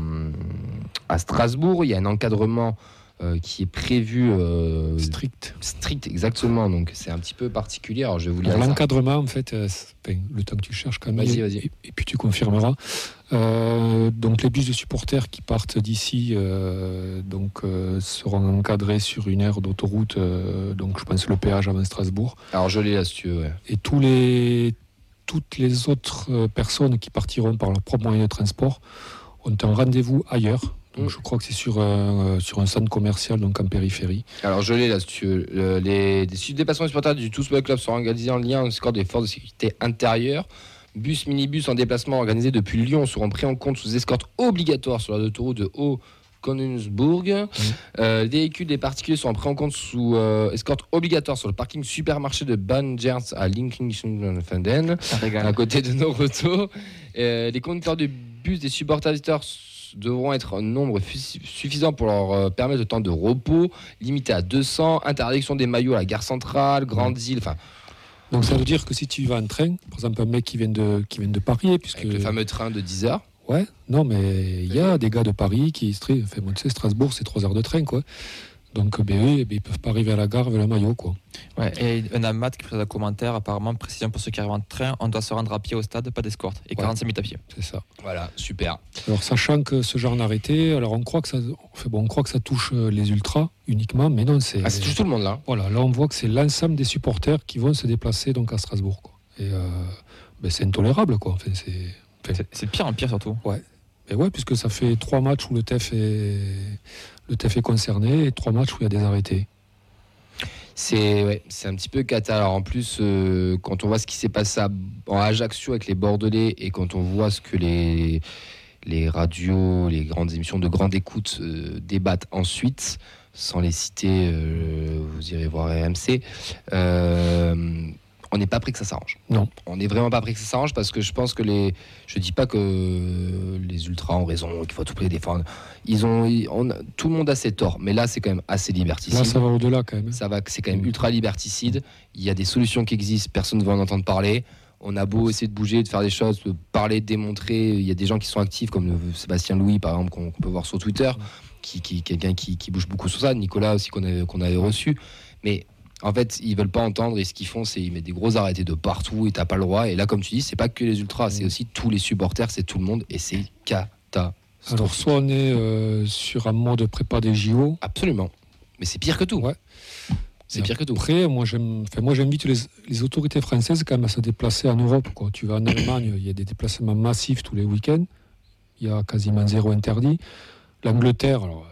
Speaker 1: à Strasbourg. Il y a un encadrement euh, qui est prévu euh,
Speaker 3: Strict.
Speaker 1: strict, exactement. Donc c'est un petit peu particulier. Alors je vais vous lire
Speaker 3: l'encadrement, en fait, euh, le temps que tu cherches quand même,
Speaker 1: Vas-y, vas-y.
Speaker 3: Et, et puis tu confirmeras. Donc les bus de supporters qui partent d'ici donc, seront encadrés sur une aire d'autoroute, donc je pense le péage avant Strasbourg.
Speaker 1: Alors je l'ai là si tu veux. ouais.
Speaker 3: Et tous les, toutes les autres personnes qui partiront par leur propre moyen de transport ont un rendez-vous ailleurs. Donc je crois que c'est sur un, euh, sur un centre commercial, donc en périphérie.
Speaker 1: Alors je l'ai là si tu veux. Le- les, les déplacements des supporters du Tous Club sont organisés en lien avec le score des forces de sécurité intérieures. Bus, minibus en déplacement organisés depuis Lyon seront pris en compte sous escorte obligatoire sur l'autoroute de Haut. Konigsburg. Euh, les véhicules des particuliers sont pris en compte sous euh, escorte obligatoire sur le parking supermarché de Bangers à Linkingsfanden,
Speaker 2: Ça
Speaker 1: à côté de Noroto. Euh, les conducteurs de bus des supporters devront être en nombre suffisant pour leur euh, permettre le temps de repos, limité à 200, interdiction des maillots à la gare centrale, Grande Île, enfin
Speaker 3: Donc ça veut dire que si tu vas en train, par exemple un mec qui vient de, qui vient de Paris, puisque
Speaker 1: avec le fameux train de 10 heures.
Speaker 3: Ouais, non, mais il y a des gars de Paris qui. Enfin, moi, tu sais, Strasbourg, c'est 3 heures de train, quoi. Donc, ben, eux, ben, ils peuvent pas arriver à la gare avec le maillot, quoi.
Speaker 2: Ouais, et un Amat qui fait un commentaire, apparemment, précision pour ceux qui arrivent en train, on doit se rendre à pied au stade, pas d'escorte. Et
Speaker 3: Ouais.
Speaker 2: 45 minutes à pied.
Speaker 3: C'est ça.
Speaker 1: Voilà, super.
Speaker 3: Alors, sachant que ce genre d'arrêté, alors on croit que ça, enfin, bon, on croit que ça touche euh, les ultras uniquement, mais non, c'est.
Speaker 1: Ah, c'est tout, tout le monde là.
Speaker 3: Voilà, là, on voit que c'est l'ensemble des supporters qui vont se déplacer donc à Strasbourg, quoi. Et euh, ben, c'est intolérable, quoi. Enfin, c'est.
Speaker 2: C'est c'est de pire en pire surtout.
Speaker 3: Mais ouais, puisque ça fait trois matchs où le TEF est, le TEF est concerné et trois matchs où il y a des arrêtés.
Speaker 1: C'est un petit peu cata. En plus, euh, quand on voit ce qui s'est passé à, en Ajaccio avec les Bordelais et quand on voit ce que les, les radios, les grandes émissions de grande écoute euh, débattent ensuite, sans les citer, euh, vous irez voir RMC. On n'est pas prêt que ça s'arrange.
Speaker 3: Non.
Speaker 1: On n'est vraiment pas prêt que ça s'arrange parce que je pense que les. Je dis pas que les ultras ont raison, qu'il faut tout prix défendre. Ils ont, ils- on a- tout le monde a ses torts, mais là c'est quand même assez liberticide.
Speaker 3: Là, ça va au-delà quand même.
Speaker 1: Ça va, c'est quand même ultra liberticide. Il y a des solutions qui existent, personne ne veut en entendre parler. On a beau essayer de bouger, de faire des choses, de parler, de démontrer. Il y a des gens qui sont actifs, comme euh, Sébastien Louis, par exemple, qu'on peut voir sur Twitter, qui, qui quelqu'un qui, qui bouge beaucoup sur ça. Nicolas aussi, qu'on avait, qu'on avait reçu. Mais en fait, ils veulent pas entendre et ce qu'ils font, c'est ils mettent des gros arrêtés de partout et t'as pas le droit. Et là, comme tu dis, c'est pas que les ultras, c'est aussi tous les supporters, c'est tout le monde et c'est catastrophique.
Speaker 3: Alors, soit on est euh, sur un mode prépa des JO.
Speaker 1: Absolument. Mais c'est pire que tout.
Speaker 3: Ouais.
Speaker 1: C'est pire que tout.
Speaker 3: Après, moi, j'invite les, les autorités françaises quand même à se déplacer en Europe. Quoi. Tu vas en Allemagne, il y a des déplacements massifs tous les week-ends. Il y a quasiment zéro interdit. L'Angleterre, alors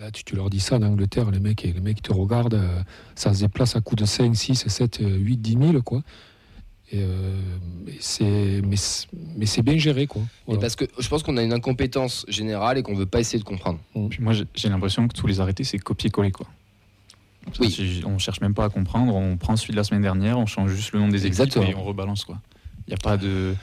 Speaker 3: là, tu, tu leur dis ça, en Angleterre, les mecs, les mecs te regardent, euh, ça se déplace à coup de 5, 6, 7, 8, 10 000, quoi. Et, euh, mais c'est, mais, c'est- mais c'est bien géré, quoi. Voilà.
Speaker 1: parce que je pense qu'on a une incompétence générale et qu'on veut pas essayer de comprendre.
Speaker 4: Puis moi, j'ai l'impression que tous les arrêtés, c'est copier-coller. quoi.
Speaker 1: Oui.
Speaker 4: On cherche même pas à comprendre, on prend celui de la semaine dernière, on change juste le nom des équipes
Speaker 1: Exactement.
Speaker 4: et on rebalance. quoi. Il n'y a pas de.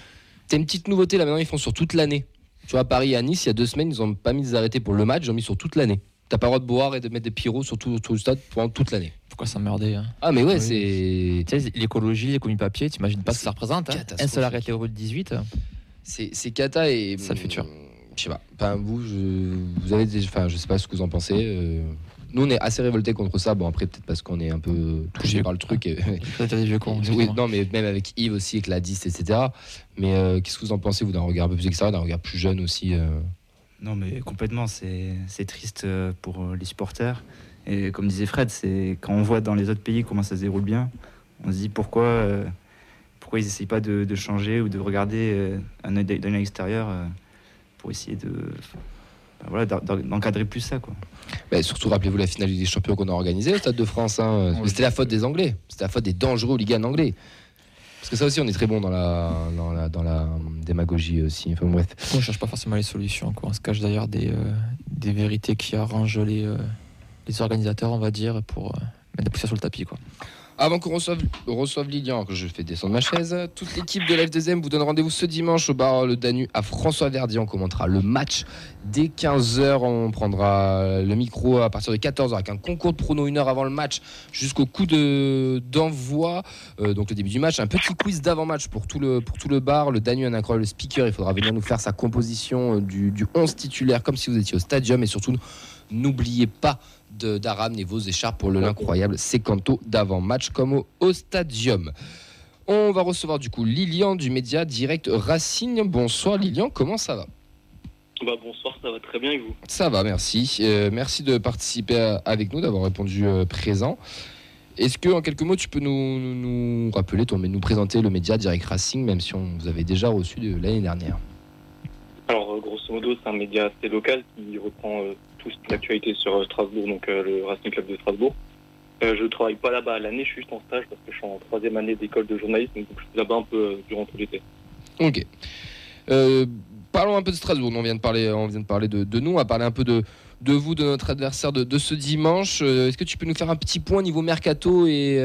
Speaker 1: T'as une petite nouveauté là maintenant, ils font sur toute l'année. Tu vois, à Paris et à Nice, il y a deux semaines, ils ont pas mis des arrêtés pour le match, ils ont mis sur toute l'année. T'as pas le droit de boire et de mettre des pyros sur tout du stade pendant toute l'année.
Speaker 2: Pourquoi s'emmerder hein?
Speaker 1: Ah, mais ouais,
Speaker 2: Oui.
Speaker 1: c'est.
Speaker 2: Tu sais, l'écologie, l'économie papier, t'imagines pas ce que ça représente hein? Un seul arrêté au bout de 18.
Speaker 1: C'est c'est cata et.
Speaker 2: C'est le futur.
Speaker 1: Je sais pas. Enfin, vous, je, vous avez des. Enfin, je sais pas ce que vous en pensez. euh, Nous, on est assez révoltés contre ça. Bon, après, peut-être parce qu'on est un peu touché par le truc. et-
Speaker 2: Peut-être des vieux cons.
Speaker 1: Oui, non, mais même avec Yves aussi, avec la 10, etc. Mais euh, qu'est-ce que vous en pensez, vous, d'un regard un peu plus extérieur, d'un regard plus jeune aussi euh,
Speaker 6: Non, mais complètement, c'est c'est triste euh, pour les supporters. Et comme disait Fred, c'est quand on voit dans les autres pays comment ça se déroule bien, on se dit pourquoi, euh, pourquoi ils n'essayent pas de, de changer ou de regarder euh, un œil d'un œil extérieur euh, pour essayer de ben voilà, d'en- d'encadrer plus ça. Quoi.
Speaker 1: Bah, surtout, rappelez-vous la finale des champions qu'on a organisée au Stade de France. hein.
Speaker 4: Oui.
Speaker 1: C'était la faute des Anglais. C'était la faute des dangereux hooligans anglais. Parce que ça aussi, on est très bon dans la, dans la, dans la démagogie aussi. Enfin, bref.
Speaker 2: On cherche pas forcément les solutions. Quoi. On se cache d'ailleurs des, euh, des vérités qui arrangent les, euh, les organisateurs, on va dire, pour euh, mettre la poussière sur le tapis. Quoi.
Speaker 1: Avant qu'on reçoive, reçoive Lilian, que je fais descendre ma chaise, toute l'équipe de l'F2M vous donne rendez-vous ce dimanche au bar Le Danu à François Verdier. On commentera le match dès 15h. On prendra le micro à partir de 14h avec un concours de pronos une heure avant le match jusqu'au coup de- d'envoi, euh, donc le début du match. Un petit quiz d'avant-match pour, tout le- pour tout le bar. Le Danu, un incroyable speaker. Il faudra venir nous faire sa composition euh, du, du 11 titulaire comme si vous étiez au stadium. Et surtout, n'oubliez pas de ramener vos écharpes pour le l'incroyable sécanto d'avant-match comme au, au stadium. On va recevoir du coup Lilian du média Direct Racing. Bonsoir Lilian, comment ça va?
Speaker 7: Bah bonsoir, ça va très bien et vous?
Speaker 1: Ça va, merci. Euh, merci de participer à- avec nous, d'avoir répondu euh, présent. Est-ce que en quelques mots tu peux nous, nous, nous rappeler, ton, nous présenter le média Direct Racing, même si on vous avait déjà reçu l'année dernière?
Speaker 7: Alors euh, grosso modo, c'est un média assez local qui reprend euh, toute l'actualité sur euh, Strasbourg, donc le Racing Club de Strasbourg. Euh, je travaille pas là-bas à l'année, je suis juste en stage parce que je suis en troisième année d'école de journalisme, donc je suis là-bas un peu durant tout l'été.
Speaker 1: Ok. Parlons un peu de Strasbourg. On vient de parler, on vient de, parler de, nous. On va parler un peu de, vous, de notre adversaire de, ce dimanche. Est-ce que tu peux nous faire un petit point niveau mercato et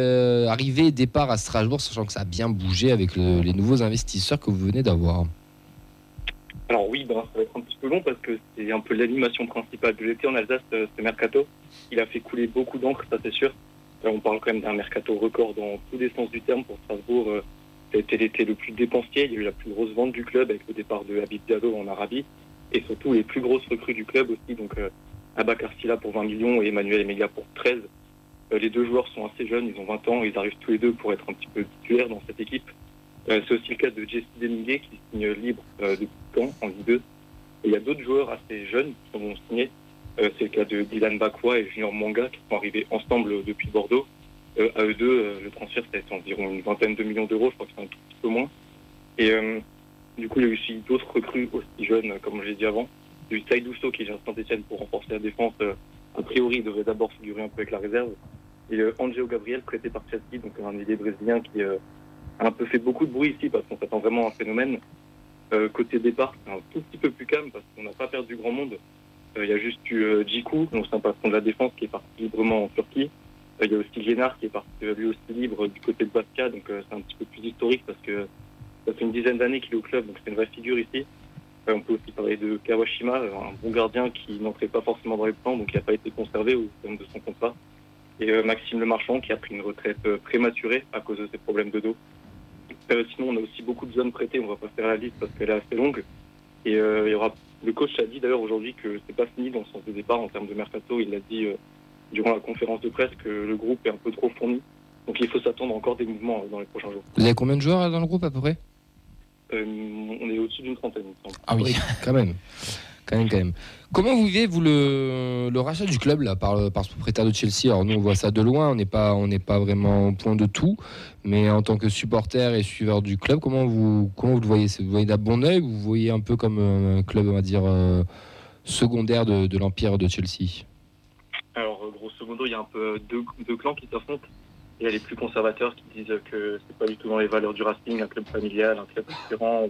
Speaker 1: arrivée et départ à Strasbourg, sachant que ça a bien bougé avec le- les nouveaux investisseurs que vous venez d'avoir?
Speaker 7: Alors oui, ben, ça va être un petit peu long parce que c'est un peu l'animation principale de l'été en Alsace, euh, ce mercato. Il a fait couler beaucoup d'encre, ça c'est sûr. Euh, on parle quand même d'un mercato record dans tous les sens du terme pour Strasbourg. euh, ça a été l'été le plus dépensier. Il y a eu la plus grosse vente du club avec le départ de Habib Diallo en Arabie et surtout les plus grosses recrues du club aussi. Donc euh, Abakar Silla pour 20 millions et Emmanuel Emega pour 13. Euh, les deux joueurs sont assez jeunes, ils ont 20 ans, ils arrivent tous les deux pour être un petit peu titulaires dans cette équipe. Euh, c'est aussi le cas de Jesse Deminguet qui signe libre euh, depuis quand en Ligue 2. Et il y a d'autres joueurs assez jeunes qui sont signés. Euh, c'est le cas de Dylan Bakwa et Junior Manga qui sont arrivés ensemble depuis Bordeaux. À eux deux, le transfert, ça a été environ une vingtaine de millions d'euros, je crois que c'est un tout petit peu moins. Et du coup, il y a aussi d'autres recrues aussi jeunes, comme je l'ai dit avant. Il y a eu Saïdousso qui vient de Saint-Etienne pour renforcer la défense. A priori, il devrait d'abord figurer un peu avec la réserve. Et Angelo Gabriel, prêté par Chelsea, donc un ailier brésilien qui a un peu fait beaucoup de bruit ici parce qu'on s'attend vraiment à un phénomène. Euh, côté départ, c'est un tout petit peu plus calme parce qu'on n'a pas perdu grand monde. Euh, Il y a juste eu euh, Djikou, donc c'est un patron de la défense qui est parti librement en Turquie. Euh, Il y a aussi Liénard qui est parti euh, lui aussi libre du côté de Basca, donc euh, c'est un petit peu plus historique parce que ça fait une dizaine d'années qu'il est au club, donc c'est une vraie figure ici. Euh, on peut aussi parler de Kawashima, euh, un bon gardien qui n'entrait pas forcément dans les plans, donc qui n'a pas été conservé au terme de son contrat. Et euh, Maxime Lemarchand qui a pris une retraite euh, prématurée à cause de ses problèmes de dos. Euh, sinon, on a aussi beaucoup de zones prêtées, on va pas faire la liste parce qu'elle est assez longue. Et euh, il y aura, le coach a dit d'ailleurs aujourd'hui que c'est pas fini dans le sens de départ en termes de mercato. Il l'a dit euh, durant la conférence de presse que le groupe est un peu trop fourni. Donc il faut s'attendre encore des mouvements euh, dans les prochains jours.
Speaker 1: Vous avez combien de joueurs dans le groupe à peu près?
Speaker 7: Euh, on est au-dessus d'une trentaine, il me semble.
Speaker 1: Ah oui, quand même. Quand même, quand même. Comment vous vivez, vous, le, rachat du club là, par, par ce propriétaire de Chelsea? Alors, nous, on voit ça de loin, on n'est pas, pas vraiment au point de tout. Mais en tant que supporter et suiveur du club, comment vous, comment vous le voyez? Vous le voyez d'un bon oeil ou vous voyez un peu comme un club, on va dire, euh, secondaire de, de l'empire de Chelsea?
Speaker 7: Alors, euh, grosso modo, il y a un peu deux, deux clans qui s'affrontent. Il y a les plus conservateurs qui disent que c'est pas du tout dans les valeurs du Racing, un club familial, un club différent.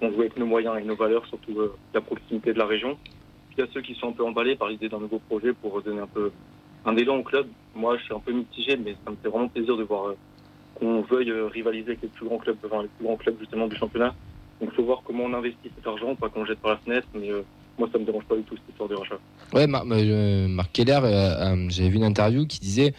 Speaker 7: On joue avec nos moyens et nos valeurs, surtout euh, la proximité de la région. Puis il y a ceux qui sont un peu emballés par l'idée d'un nouveau projet pour donner un peu un élan au club. Moi, je suis un peu mitigé, mais ça me fait vraiment plaisir de voir euh, qu'on veuille euh, rivaliser avec les plus grands clubs, enfin, les plus grands clubs justement du championnat. Donc, il faut voir comment on investit cet argent, pas qu'on le jette par la fenêtre, mais moi, ça me dérange pas du tout cette histoire de rachat.
Speaker 1: Ouais, Mar- Marc Keller, j'avais vu une interview qui disait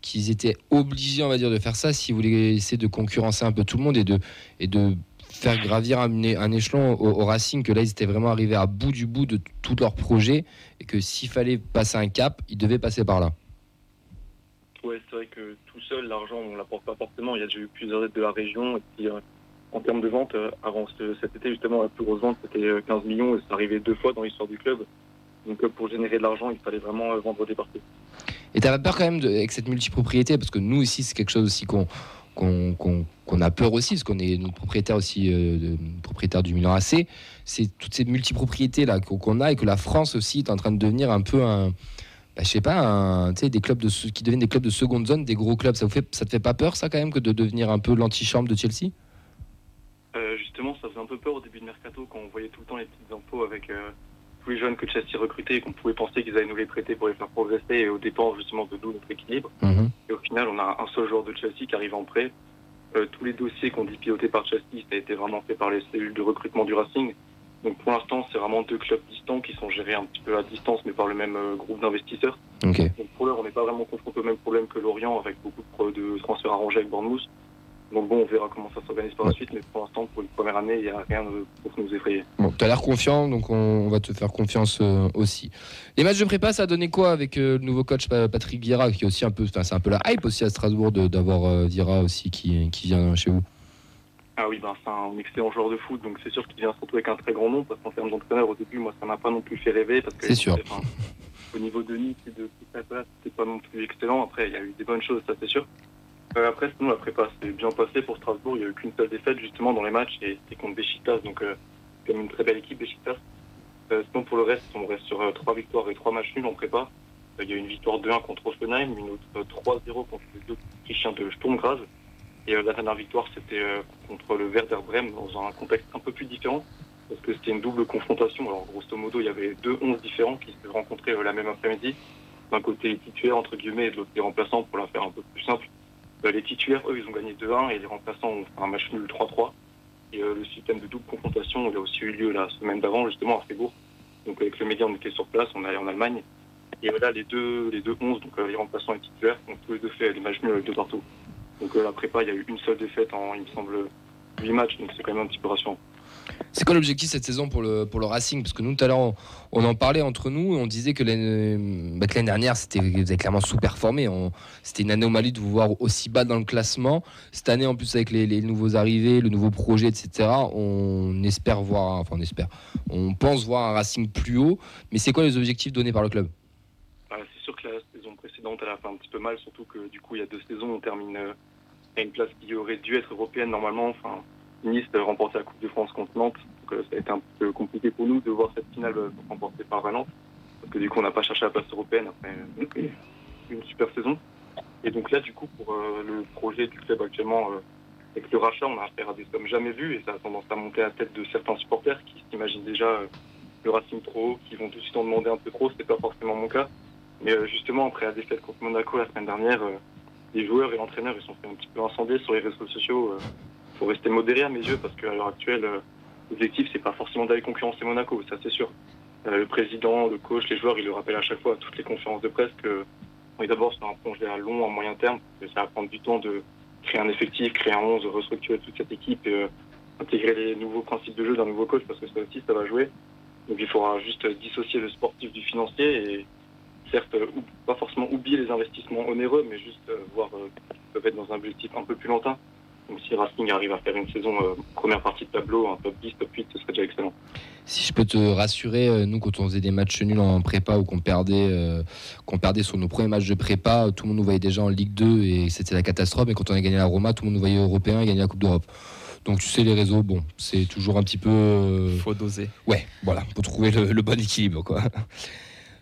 Speaker 1: qu'ils étaient obligés, on va dire, de faire ça s'ils voulaient essayer de concurrencer un peu tout le monde et de, et de faire gravir un, échelon au, au Racing, que là, ils étaient vraiment arrivés à bout du bout de tout leur projet et que s'il fallait passer un cap, ils devaient passer par là.
Speaker 7: Ouais, c'est vrai que tout seul, l'argent, on l'apporte pas forcément. Il y a déjà eu plusieurs aides de la région. Et puis, euh, en termes de vente, euh, avant ce- cet été, justement, la plus grosse vente, c'était euh, 15 millions et c'est arrivé deux fois dans l'histoire du club. Donc, euh, pour générer de l'argent, il fallait vraiment euh, vendre des parties.
Speaker 1: Et t'avais peur quand même de, avec cette multipropriété, parce que nous ici, c'est quelque chose aussi qu'on qu'on a peur aussi, parce qu'on est notre propriétaire aussi, euh, du Milan AC. C'est toutes ces multipropriétés là qu'on a et que la France aussi est en train de devenir un peu un, bah, je sais pas, des clubs de qui deviennent des clubs de seconde zone, des gros clubs. Ça vous fait, ça te fait pas peur ça quand même que de devenir un peu l'antichambre de Chelsea?
Speaker 7: Euh, justement, ça faisait un peu peur au début de Mercato quand on voyait tout le temps les petites infos avec euh, les jeunes que Chelsea recrutait et qu'on pouvait penser qu'ils allaient nous les prêter pour les faire progresser et au dépend justement de nous, notre équilibre.
Speaker 1: Mhm.
Speaker 7: Et au final, on a un seul joueur de Chelsea qui arrive en prêt. Euh, tous les dossiers qu'on dit pilotés par Chelsea, ça a été vraiment fait par les cellules de recrutement du Racing. Donc pour l'instant, c'est vraiment deux clubs distants qui sont gérés un petit peu à distance, mais par le même euh, groupe d'investisseurs.
Speaker 1: Ok.
Speaker 7: Donc pour l'heure, on n'est pas vraiment confronté au même problème que Lorient, avec beaucoup de transferts arrangés avec Bournemouth. Donc bon, on verra comment ça s'organise par la suite, mais pour l'instant, pour une première année, il n'y a rien euh, pour nous effrayer.
Speaker 1: Bon, tu as l'air confiant, donc on, va te faire confiance euh, aussi. Les matchs de prépa, ça a donné quoi avec euh, le nouveau coach Pa- Patrick Vieira, qui est aussi un peu, enfin, c'est un peu la hype aussi à Strasbourg d'avoir euh, aussi qui, qui vient chez vous?
Speaker 7: Ah oui, ben, c'est un excellent joueur de foot, donc c'est sûr qu'il vient surtout avec un très grand nom, parce qu'en termes d'entraîneur, au début, moi, ça m'a pas non plus fait rêver. parce que
Speaker 1: C'est sûr.
Speaker 7: enfin, au niveau de Nice et de Crystal c'était pas non plus excellent. Après, il y a eu des bonnes choses, ça c'est sûr. Euh, après, sinon, la prépa s'est bien passée pour Strasbourg. Il n'y a eu qu'une seule défaite, justement, dans les matchs, et c'était contre Besiktas, donc euh, comme une très belle équipe, Besiktas. Euh, sinon, pour le reste, on reste sur euh, trois victoires et trois matchs nuls en prépa. Euh, Il y a une victoire 2-1 contre Offenheim, une autre euh, 3-0 contre les deux Autrichiens de Sturm Graz. Et la dernière victoire, c'était contre le Werder Bremen dans un contexte un peu plus différent, parce que c'était une double confrontation. Alors, grosso modo, il y avait deux 11 différents qui se rencontraient la même après-midi. D'un côté, les titulaires, entre guillemets, et de l'autre, les remplaçants, pour la faire un peu plus simple. Euh, les titulaires, eux, ils ont gagné 2-1 et les remplaçants ont fait un match nul 3-3. Et euh, le système de double confrontation, il a aussi eu lieu la semaine d'avant, justement, à Fribourg. Donc, avec le média, on était sur place, on est allé en Allemagne. Et euh, là, les deux, les deux 11, donc les remplaçants et titulaires, ont tous les deux fait des matchs nuls avec deux partout. Donc la prépa, il y a eu une seule défaite en, il me semble, 8 matchs, donc c'est quand même un petit peu rassurant.
Speaker 1: C'est quoi l'objectif cette saison pour le, pour le Racing? Parce que nous, tout à l'heure, on, en parlait entre nous et on disait que l'année bah, dernière, vous avez clairement sous-performé. C'était une anomalie de vous voir aussi bas dans le classement. Cette année, en plus, avec les, nouveaux arrivés, le nouveau projet, etc., on espère voir, enfin, on espère, on pense voir un Racing plus haut. Mais c'est quoi les objectifs donnés par le club?
Speaker 7: Euh, c'est sûr que la saison précédente, elle a fait un petit peu mal, surtout que du coup, il y a deux saisons, on termine euh, à une place qui aurait dû être européenne normalement. Enfin, Nice a remporté la Coupe de France contre Nantes, donc euh, ça a été un peu compliqué pour nous de voir cette finale euh, remportée par Valence, parce que du coup, on n'a pas cherché la place européenne après une super saison. Et donc là, du coup, pour euh, le projet du club actuellement, avec le rachat, on a affaire à des sommes jamais vues et ça a tendance à monter à la tête de certains supporters qui s'imaginent déjà le Racing trop haut, qui vont tout de suite en demander un peu trop. C'est pas forcément mon cas. Mais justement, après la défaite contre Monaco la semaine dernière, les joueurs et l'entraîneur ils sont fait un petit peu incendier sur les réseaux sociaux. Faut rester modéré à mes yeux parce qu'à l'heure actuelle, euh, l'objectif c'est pas forcément d'aller concurrencer Monaco, ça c'est sûr. Euh, le président, le coach, les joueurs, ils le rappellent à chaque fois à toutes les conférences de presse que d'abord sur un projet à long, à moyen terme, que ça va prendre du temps de créer un effectif, créer un 11, restructurer toute cette équipe et euh, intégrer les nouveaux principes de jeu d'un nouveau coach parce que ça aussi ça va jouer. Donc il faudra juste dissocier le sportif du financier et certes pas forcément oublier les investissements onéreux mais juste voir euh, qu'ils peuvent être dans un objectif un peu plus lointain. Donc si Racing arrive à faire une saison euh, première partie de tableau, un top 10, top 8, ce serait déjà excellent.
Speaker 1: Si je peux te rassurer, euh, nous quand on faisait des matchs nuls en prépa ou qu'on perdait, euh, qu'on perdait sur nos premiers matchs de prépa, tout le monde nous voyait déjà en Ligue 2 et c'était la catastrophe. Et quand on a gagné la Roma, tout le monde nous voyait européen et gagner la Coupe d'Europe. Donc tu sais les réseaux, bon, c'est toujours un petit peu. euh,
Speaker 2: faut doser.
Speaker 1: Ouais, voilà, pour trouver le, le bon équilibre, quoi.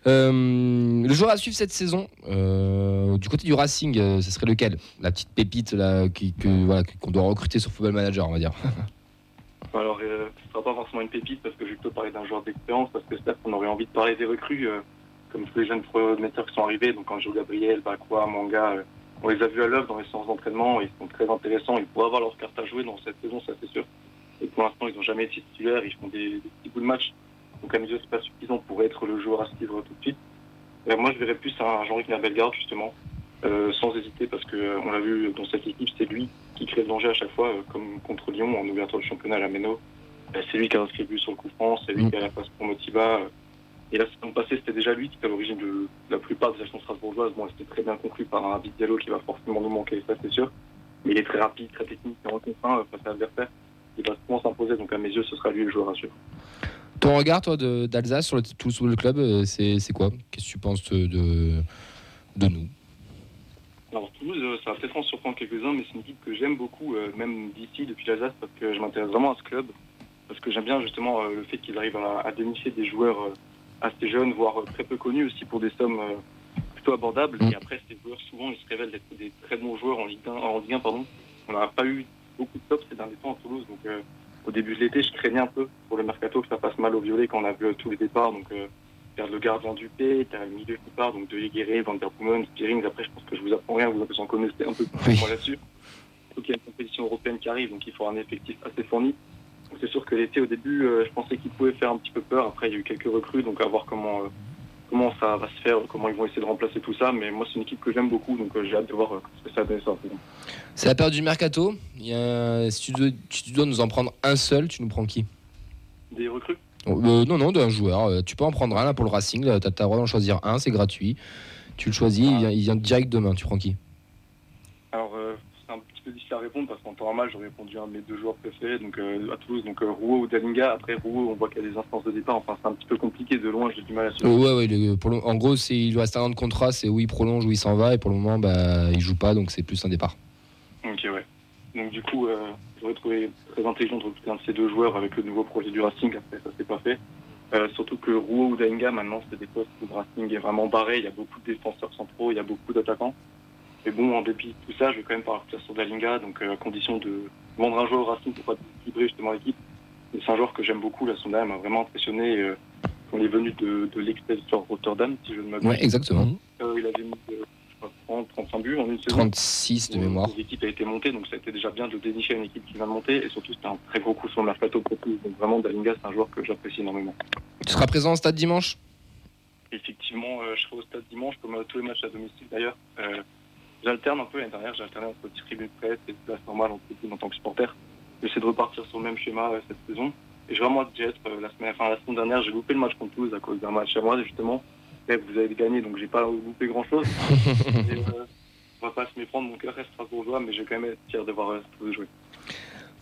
Speaker 1: Euh, le joueur à suivre cette saison, euh, du côté du Racing, euh, ce serait lequel? La petite pépite qu'on doit recruter sur Football Manager, on va dire.
Speaker 7: Alors, ce ne sera pas forcément une pépite parce que je vais plutôt parler d'un joueur d'expérience parce que certes, on aurait envie de parler des recrues, comme tous les jeunes prometteurs qui sont arrivés, donc Anjo Gabriel, Bakwa, Manga, on les a vus à l'œuvre dans les séances d'entraînement, ils sont très intéressants, ils pourraient avoir leur carte à jouer dans cette saison, ça c'est sûr. Et pour l'instant, ils n'ont jamais été titulaires, ils font des, des petits bouts de match, donc à mes yeux, c'est pas suffisant pour être le joueur à suivre tout de suite. Euh, moi, je verrais plus un Jean-Luc Nabelgarde, justement, euh, sans hésiter, parce que euh, on l'a vu dans cette équipe, c'est lui qui crée le danger à chaque fois, comme contre Lyon en ouverture de championnat à la Méno. C'est lui qui a inscrit sur le coup franc, c'est lui
Speaker 1: Mm.
Speaker 7: qui a la passe pour Motiva. Et la saison passée, c'était déjà lui qui était à l'origine de la plupart des actions strasbourgeoises. Bon, c'était très bien conclu par un David Diallo qui va forcément nous manquer, ça c'est sûr. Mais il est très rapide, très technique, et en euh, face à l'adversaire. Il va souvent s'imposer, donc à mes yeux, ce sera lui le joueur à suivre.
Speaker 1: Ton regard, toi, d'Alsace sur le Toulouse Football Club, euh, c'est quoi? Qu'est-ce que tu penses de, nous?
Speaker 7: Alors Toulouse, euh, ça va peut-être en surprendre quelques-uns, mais c'est une équipe que j'aime beaucoup, euh, même d'ici, depuis l'Alsace, parce que je m'intéresse vraiment à ce club, parce que j'aime bien justement euh, le fait qu'ils arrivent à, à dénicher des joueurs euh, assez jeunes, voire euh, très peu connus aussi pour des sommes euh, plutôt abordables.
Speaker 1: Mm.
Speaker 7: Et après, ces joueurs, souvent, ils se révèlent d'être des très bons joueurs en Ligue 1. En Ligue 1 pardon. On n'a pas eu beaucoup de tops ces derniers temps à Toulouse, donc euh, au début de l'été, je craignais un peu pour le mercato que ça passe mal au violet quand on a vu tous les départs. Donc, euh, perdre le gardien du P, t'as le milieu qui part, donc de Guéret, Van der Boomen, Spearings. Après, je pense que je vous apprends rien, vous en connaissez un peu plus
Speaker 1: Oui.
Speaker 7: là-dessus. Donc, il y a une compétition européenne qui arrive, donc il faut un effectif assez fourni. Donc, c'est sûr que l'été, au début, euh, je pensais qu'il pouvait faire un petit peu peur. Après, il y a eu quelques recrues, donc à voir comment, euh, comment ça va se faire, comment ils vont essayer de remplacer tout ça. Mais moi, c'est une équipe que j'aime beaucoup, donc euh, j'ai hâte de voir euh, ce que ça donne.
Speaker 1: C'est la période du mercato. Il y a- si, tu dois, si tu dois nous en prendre un seul, tu nous prends qui?
Speaker 7: Des recrues?
Speaker 1: Euh, Non, non, d'un joueur. Euh, Tu peux en prendre un là pour le Racing. Tu as le droit d'en choisir un, c'est gratuit. Tu le choisis, il, vient, il vient direct demain. Tu prends qui?
Speaker 7: Alors, euh, peu difficile à répondre parce qu'en temps normal, j'aurais répondu à un de mes deux joueurs préférés donc, euh, à Toulouse, donc euh, Rouault ou Dalinga. Après, Rouault, on voit qu'il y a des instances de départ. Enfin, c'est un petit peu compliqué de loin, j'ai du mal à suivre.
Speaker 1: Ouais, ouais. le- pour le- en gros, c'est- il reste un an de contrat. C'est où il prolonge, où il s'en va. Et pour le moment, bah, il joue pas. Donc c'est plus un départ.
Speaker 7: Ok, ouais. Donc, du coup, euh, j'aurais trouvé très intelligent de recruter un de ces deux joueurs avec le nouveau projet du Racing. Après, ça s'est pas fait. Euh, surtout que Rouault ou Dalinga, maintenant, c'est des postes où le Racing est vraiment barré. Il y a beaucoup de défenseurs centraux, il y a beaucoup d'attaquants. Mais bon, en dépit de tout ça, je vais quand même partir sur Dalinga, donc euh, à condition de vendre un joueur au Racing pour pas équilibrer justement l'équipe. C'est un joueur que j'aime beaucoup, là, son m'a vraiment impressionné. Euh, on est venu de, de l'Excelsior Rotterdam, si je ne m'abuse.
Speaker 1: Ouais, exactement.
Speaker 7: Euh, il avait mis euh, je crois, 30, 35 buts en une saison.
Speaker 1: 36 de
Speaker 7: Euh,
Speaker 1: mémoire.
Speaker 7: L'équipe a été montée, donc ça a été déjà bien de dénicher une équipe qui vient de monter. Et surtout, c'était un très gros coup sur le mercato pour tous. Donc vraiment, Dalinga, c'est un joueur que j'apprécie énormément.
Speaker 1: Tu seras présent au stade dimanche?
Speaker 7: Effectivement, euh, je serai au stade dimanche, comme euh, tous les matchs à domicile d'ailleurs. J'alterne un peu l'année dernière, j'ai alterné entre tribune presse et place normale en en tant que supporter. J'essaie de repartir sur le même schéma euh, cette saison. Et j'ai vraiment hâte d'y être. Euh, la, semaine, enfin, la semaine dernière, j'ai loupé le match contre Toulouse à cause d'un match à moi, justement. Et vous avez gagné, donc j'ai pas loupé grand chose. Et, euh, on va pas se méprendre, mon cœur reste strasbourgeois, mais j'ai quand même être fier de voir euh, Toulouse jouer.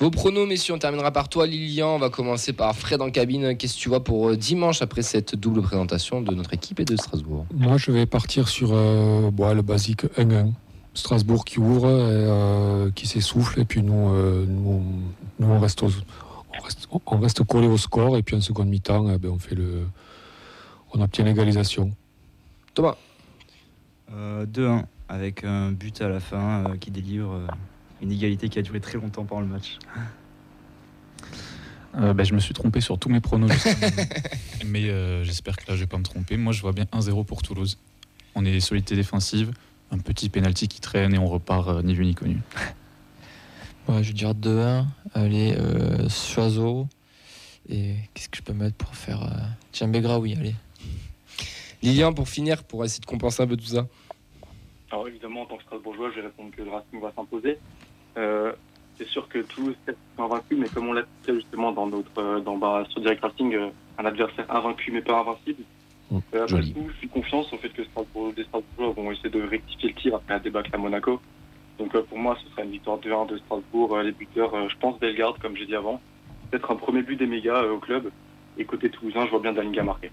Speaker 1: Vos pronos, messieurs, on terminera par toi, Lilian. On va commencer par Fred en cabine. Qu'est-ce que tu vois pour euh, dimanche après cette double présentation de notre équipe et de Strasbourg?
Speaker 3: Moi, je vais partir sur euh, bon, le basique 1-1. Strasbourg qui ouvre, et, euh, qui s'essouffle, et puis nous, euh, nous, nous, on, reste aux- on, reste, on reste collé au score, et puis en seconde mi-temps, eh ben, on, fait le, on obtient l'égalisation.
Speaker 1: Thomas
Speaker 6: Euh, 2-1 avec un but à la fin euh, qui délivre euh, une égalité qui a duré très longtemps pendant le match.
Speaker 4: Euh, ben, je me suis trompé sur tous mes pronos. mais euh, j'espère que là, je vais pas me tromper. Moi, je vois bien 1-0 pour Toulouse. on est solidité défensive, un petit penalty qui traîne et on repart euh, ni vu ni connu.
Speaker 2: Ouais, je vais dire 2-1. Allez, euh, Choiseau. Et qu'est-ce que je peux mettre pour faire. Euh... Tiens, Begra, oui, allez.
Speaker 1: Lilian, pour finir, pour essayer de compenser un peu tout ça.
Speaker 7: Alors évidemment, en tant que Strasbourgeois, je vais répondre que le Racing va s'imposer. Euh, c'est sûr que Toulouse est invaincu, mais comme on l'a dit justement dans notre euh, dans bah, sur Direct Racing, un adversaire invaincu mais pas invincible.
Speaker 3: Mm,
Speaker 7: Euh, après
Speaker 1: joli.
Speaker 7: tout, je suis confiance au fait que Strasbourg, les Strasbourgeois vont essayer de rectifier le tir après la débâcle à Monaco. Donc euh, pour moi, ce sera une victoire 2-1 de Strasbourg. Euh, les buteurs, euh, je pense Bellegarde, comme j'ai dit avant. Peut-être un premier but des mégas euh, au club. Et côté toulousain, je vois bien Dalinga marquer.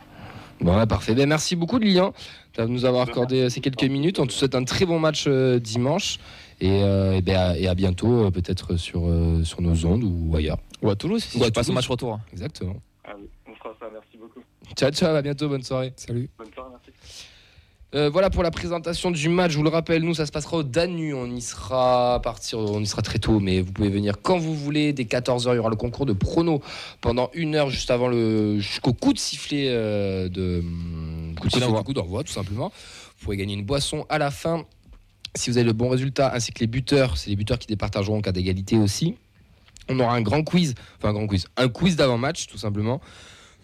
Speaker 1: Bon, parfait. Ben, merci beaucoup, Lilian, de nous avoir accordé euh, ces quelques minutes. On te souhaite un très bon match euh, dimanche. Et, euh, et ben, à, et à bientôt, euh, peut-être sur, euh, sur nos ondes ou ailleurs.
Speaker 2: Ou à Toulouse, si
Speaker 1: Ou à
Speaker 2: tu passes au
Speaker 1: Toulouse.
Speaker 2: match retour.
Speaker 1: Exactement.
Speaker 7: Ah oui, on fera ça. Merci beaucoup.
Speaker 1: Ciao, ciao, à bientôt, bonne soirée.
Speaker 3: Salut.
Speaker 7: Bonne soirée, merci.
Speaker 1: Euh, voilà pour la présentation du match. Je vous le rappelle, nous, ça se passera au Danu. On y sera à partir, on y sera très tôt, mais vous pouvez venir quand vous voulez. Dès 14h, il y aura le concours de prono pendant une heure juste avant le, jusqu'au coup de sifflet euh, de coup de sifflet,
Speaker 2: d'envoi.
Speaker 1: du coup d'envoi, tout simplement. Vous pourrez gagner une boisson à la fin si vous avez le bon résultat, ainsi que les buteurs. C'est les buteurs qui départageront en cas d'égalité aussi. On aura un grand quiz, enfin un grand quiz, un quiz d'avant-match, tout simplement.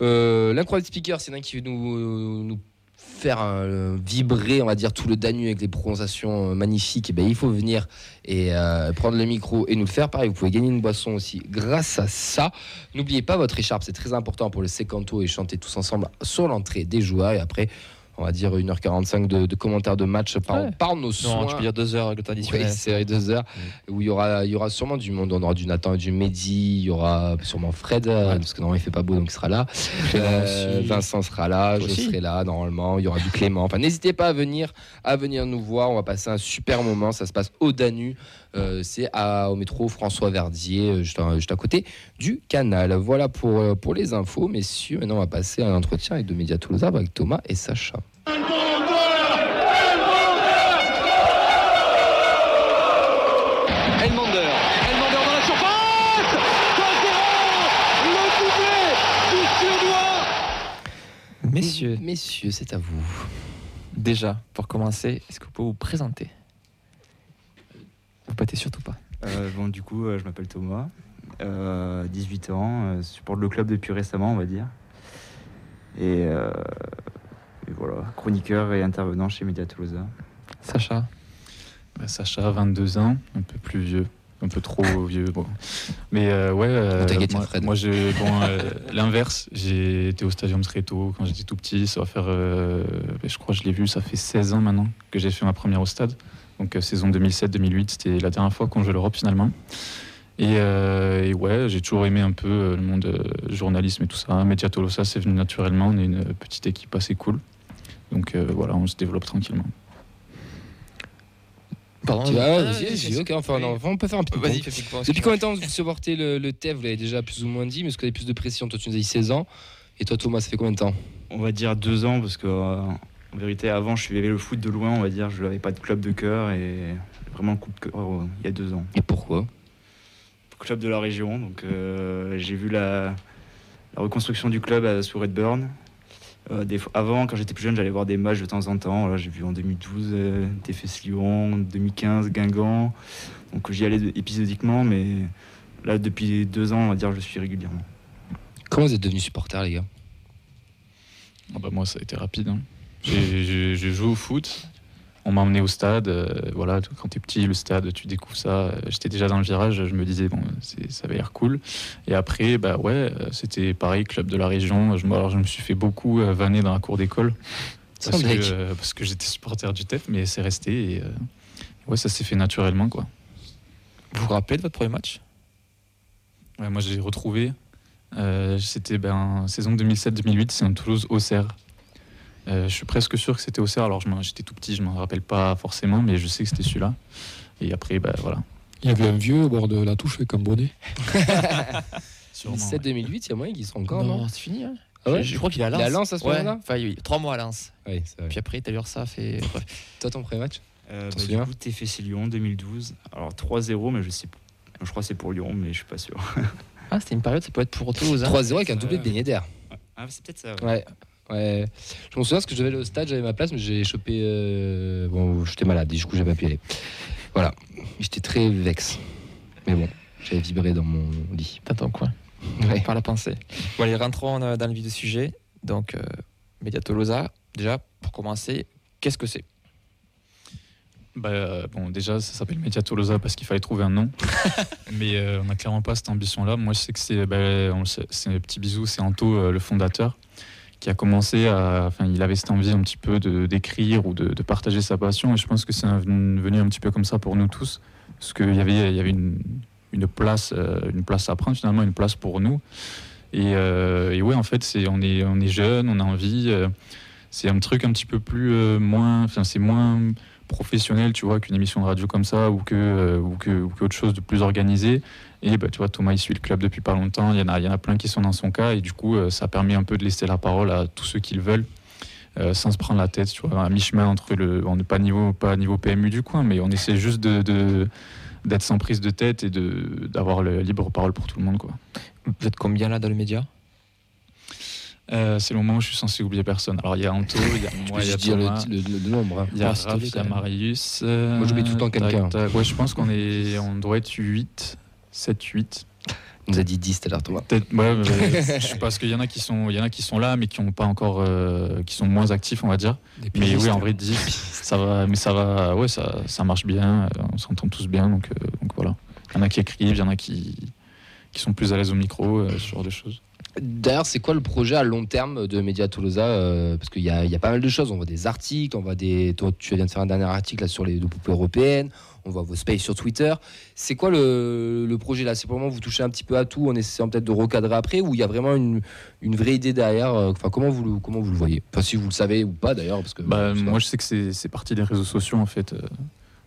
Speaker 1: Euh, L'incroyable speaker, c'est un qui nous, nous faire euh, vibrer, on va dire, tout le Danube avec des prononciations euh, magnifiques, et ben, il faut venir et prendre le micro et nous le faire. Pareil, vous pouvez gagner une boisson aussi grâce à ça. N'oubliez pas votre écharpe, c'est très important pour le sécanto et chanter tous ensemble sur l'entrée des joueurs. Et après, on va dire 1h45 de, de commentaires de match par,
Speaker 2: Ouais.
Speaker 1: par nos soins.
Speaker 2: Non, tu peux dire 2 heures avec le temps
Speaker 1: Oui, c'est deux heures où il y aura, il y aura sûrement du monde. On aura du Nathan et du Mehdi. Il y aura sûrement Fred, euh, parce que normalement il fait pas beau donc il sera là. Euh. Vincent sera là,
Speaker 2: Toi
Speaker 1: je
Speaker 2: aussi.
Speaker 1: serai là normalement. Il y aura du Clément. Enfin, n'hésitez pas à venir, à venir nous voir. On va passer un super moment. Ça se passe au Danu. Euh, c'est au métro François Verdier, euh, juste à, juste à côté du canal. Voilà pour, euh, pour les infos, messieurs. Maintenant, on va passer à un entretien avec deux médias toulousains avec Thomas et Sacha.
Speaker 8: Elmander, Elmander dans la surface 2-0 Le doublé du Suédois
Speaker 2: Messieurs,
Speaker 1: Messieurs, c'est à vous.
Speaker 2: déjà, pour commencer, est-ce que vous pouvez vous présenter Vous pâtez surtout pas.
Speaker 6: Euh, bon, du coup, euh, je m'appelle Thomas, euh, 18 ans, euh, supporte le club depuis récemment, on va dire. Et, euh, et voilà, chroniqueur et intervenant chez Média Toulousain.
Speaker 2: Sacha,
Speaker 4: Bah, Sacha, 22 ans, un peu plus vieux, un peu trop vieux. Bon. Mais euh, ouais, euh, moi,
Speaker 1: Fred.
Speaker 4: moi, j'ai bon, euh, l'inverse. J'ai été au Stadium très tôt quand j'étais tout petit. Ça va faire, euh, je crois, que je l'ai vu, ça fait 16 ans maintenant que j'ai fait ma première au stade. Donc euh, saison 2007-2008, c'était la dernière fois qu'on jouait l'Europe finalement. Et, euh, et ouais, j'ai toujours aimé un peu euh, le monde euh, journalisme et tout ça. Média Tolosa, c'est venu naturellement. On est une petite équipe assez cool. Donc euh, voilà, on se développe tranquillement.
Speaker 2: pardon.
Speaker 1: Tu vas,
Speaker 2: Ah,
Speaker 1: vas-y,
Speaker 2: vas-y,
Speaker 1: vas-y, ok, enfin, non, on peut faire un petit
Speaker 2: ping-pong,
Speaker 1: Depuis combien de temps vous supportez le, le TEF Vous l'avez déjà plus ou moins dit, mais est-ce que vous avez plus de pression Toi, tu nous as dit 16 ans. Et toi, Thomas, ça fait combien de temps?
Speaker 6: On va dire deux ans, parce que euh, en vérité, avant, je suivais le foot de loin, on va dire. Je n'avais pas de club de cœur et vraiment le coup de cœur euh, il y a deux ans.
Speaker 1: Et pourquoi?
Speaker 6: Club de la région, donc euh, j'ai vu la, la reconstruction du club à- sous Redburn. Euh, des fois- avant, quand j'étais plus jeune, j'allais voir des matchs de temps en temps. Voilà, j'ai vu en 2012 euh, TFS Lyon, 2015 Guingamp. Donc j'y allais épisodiquement, mais là, depuis deux ans, on va dire, je suis régulièrement.
Speaker 1: Comment vous êtes devenus supporters, les gars?
Speaker 4: Ah bah moi, ça a été rapide. hein. J'ai joué au foot. On m'a emmené au stade. euh, voilà, quand t'es petit, le stade, tu découvres ça. Euh, J'étais déjà dans le virage. Je me disais, bon, ça avait l'air cool. Et après, bah ouais, euh, c'était pareil, club de la région. Je, me- alors, je me suis fait beaucoup euh, vanner dans la cour d'école. Parce que, parce que j'étais supporter du TEF, mais c'est resté. Et, euh, ouais, ça s'est fait naturellement, quoi.
Speaker 2: Vous vous rappelez de votre premier match?
Speaker 4: Ouais, moi, j'ai retrouvé. euh, c'était ben, saison 2007-2008, c'est un Toulouse-Auxerre. Euh, je suis presque sûr que c'était Auxerre. Alors, je m'en- j'étais tout petit, je m'en rappelle pas forcément, mais je sais que c'était celui-là. Et après, bah, voilà.
Speaker 3: Il y avait un vieux au bord de la touche avec un bonnet.
Speaker 4: Sûrement,
Speaker 1: 2007-2008, il y a moyen qu'ils sont encore, non,
Speaker 2: c'est fini. Hein.
Speaker 1: Ah ouais
Speaker 2: je, je crois qu'il est à
Speaker 1: Il
Speaker 2: Lens.
Speaker 1: est à Lens à ce
Speaker 2: Ouais,
Speaker 1: moment-là
Speaker 2: Enfin, il eu trois mois à Lens.
Speaker 1: Oui, vrai.
Speaker 2: Puis après, t'as eu ça fait.
Speaker 1: Toi, ton premier match
Speaker 6: Euh, bah, du coup, TFC Lyon 2012. Alors 3-0, mais je sais pas. Je crois que c'est pour Lyon, mais je suis pas sûr.
Speaker 2: Ah, c'était une période, ça peut être pour Toulouse. hein.
Speaker 1: 3-0 avec un doublé de
Speaker 6: Euh,
Speaker 1: Beignet d'air.
Speaker 6: Ah, c'est peut-être ça.
Speaker 1: Ouais. Ouais. Je me souviens parce que je devais aller au stade, j'avais ma place, mais j'ai chopé. euh, Bon, j'étais malade, du coup, j'avais pas pu y aller. Voilà. J'étais très vexe. Mais bon, j'avais vibré dans mon lit.
Speaker 2: Dans ton coin,
Speaker 1: Ouais.
Speaker 2: par la pensée. Bon, allez, rentrons euh, dans le vif du sujet. Donc, euh, Media Tolosa, déjà, pour commencer, qu'est-ce que c'est?
Speaker 4: Bah, euh, bon, déjà, ça s'appelle Media Tolosa parce qu'il fallait trouver un nom. Mais euh, on n'a clairement pas cette ambition-là. Moi, je sais que c'est, bah, on le sait, c'est un petit bisou, c'est Anto, euh, le fondateur, qui a commencé à. Enfin, il avait cette envie un petit peu d'écrire ou de, partager sa passion. Et je pense que c'est venu un petit peu comme ça pour nous tous. Parce qu'il y avait, il y avait une, place, euh, une place à prendre, finalement, une place pour nous. Et, euh, ouais, en fait, c'est, on, est, on est jeune, on a envie. euh, c'est un truc un petit peu plus. euh, moins. Enfin, c'est moins professionnel, tu vois, qu'une émission de radio comme ça ou que ou que ou qu'autre chose de plus organisé. Et bah, tu vois, Thomas il suit le club depuis pas longtemps. Il y en a il y en a plein qui sont dans son cas et du coup euh, ça permet un peu de laisser la parole à tous ceux qui le veulent. euh, sans se prendre la tête, tu vois, à mi-chemin entre le, on n'est pas niveau, pas niveau PMU du coin, mais on essaie juste de, de- d'être sans prise de tête et de d'avoir le libre parole pour tout le monde, quoi.
Speaker 2: Vous êtes combien là dans le média
Speaker 4: Euh, c'est le moment où je suis censé oublier personne. Alors il y a Anto, il y a moi, il y a
Speaker 1: dire le,
Speaker 4: Thomas.
Speaker 1: le- le nombre. hein.
Speaker 4: Il y a
Speaker 2: Ah,
Speaker 4: Raph, il y a. Marius. euh,
Speaker 1: Moi, j'oublie tout le temps quelqu'un.
Speaker 4: Ouais, je pense qu'on est, on doit être 8, 7, 8.
Speaker 1: On nous a dit 10 tout à l'heure, Thomas.
Speaker 4: Peut-être, ouais, mais je sais pas, parce qu'il y en a qui sont, il y en a qui sont là, mais qui ont pas encore, euh, qui sont moins actifs, on va dire. Mais oui, en vrai, 10, ça va, mais ça va, ouais, ça, ça marche bien, euh, on s'entend tous bien, donc, euh, donc voilà. Il y en a qui écrivent, il y en a qui, qui sont plus à l'aise au micro, euh, ce genre de choses.
Speaker 1: D'ailleurs, c'est quoi le projet à long terme de Media Tolosa euh, Parce qu'il y, a- il y a pas mal de choses. On voit des articles, on voit des. Toi, tu viens de faire un dernier article là, sur les deux poupées européennes. On voit vos spaces sur Twitter. C'est quoi le, le projet là? C'est pour le moment vous touchez un petit peu à tout en essayant peut-être de recadrer après ou il y a vraiment une, une vraie idée derrière? Euh, Enfin, comment vous, le- comment vous le voyez? Enfin, si vous le savez ou pas d'ailleurs. Parce que
Speaker 4: Bah,
Speaker 1: pas.
Speaker 4: moi, je sais que c'est parti des réseaux sociaux, en fait. euh,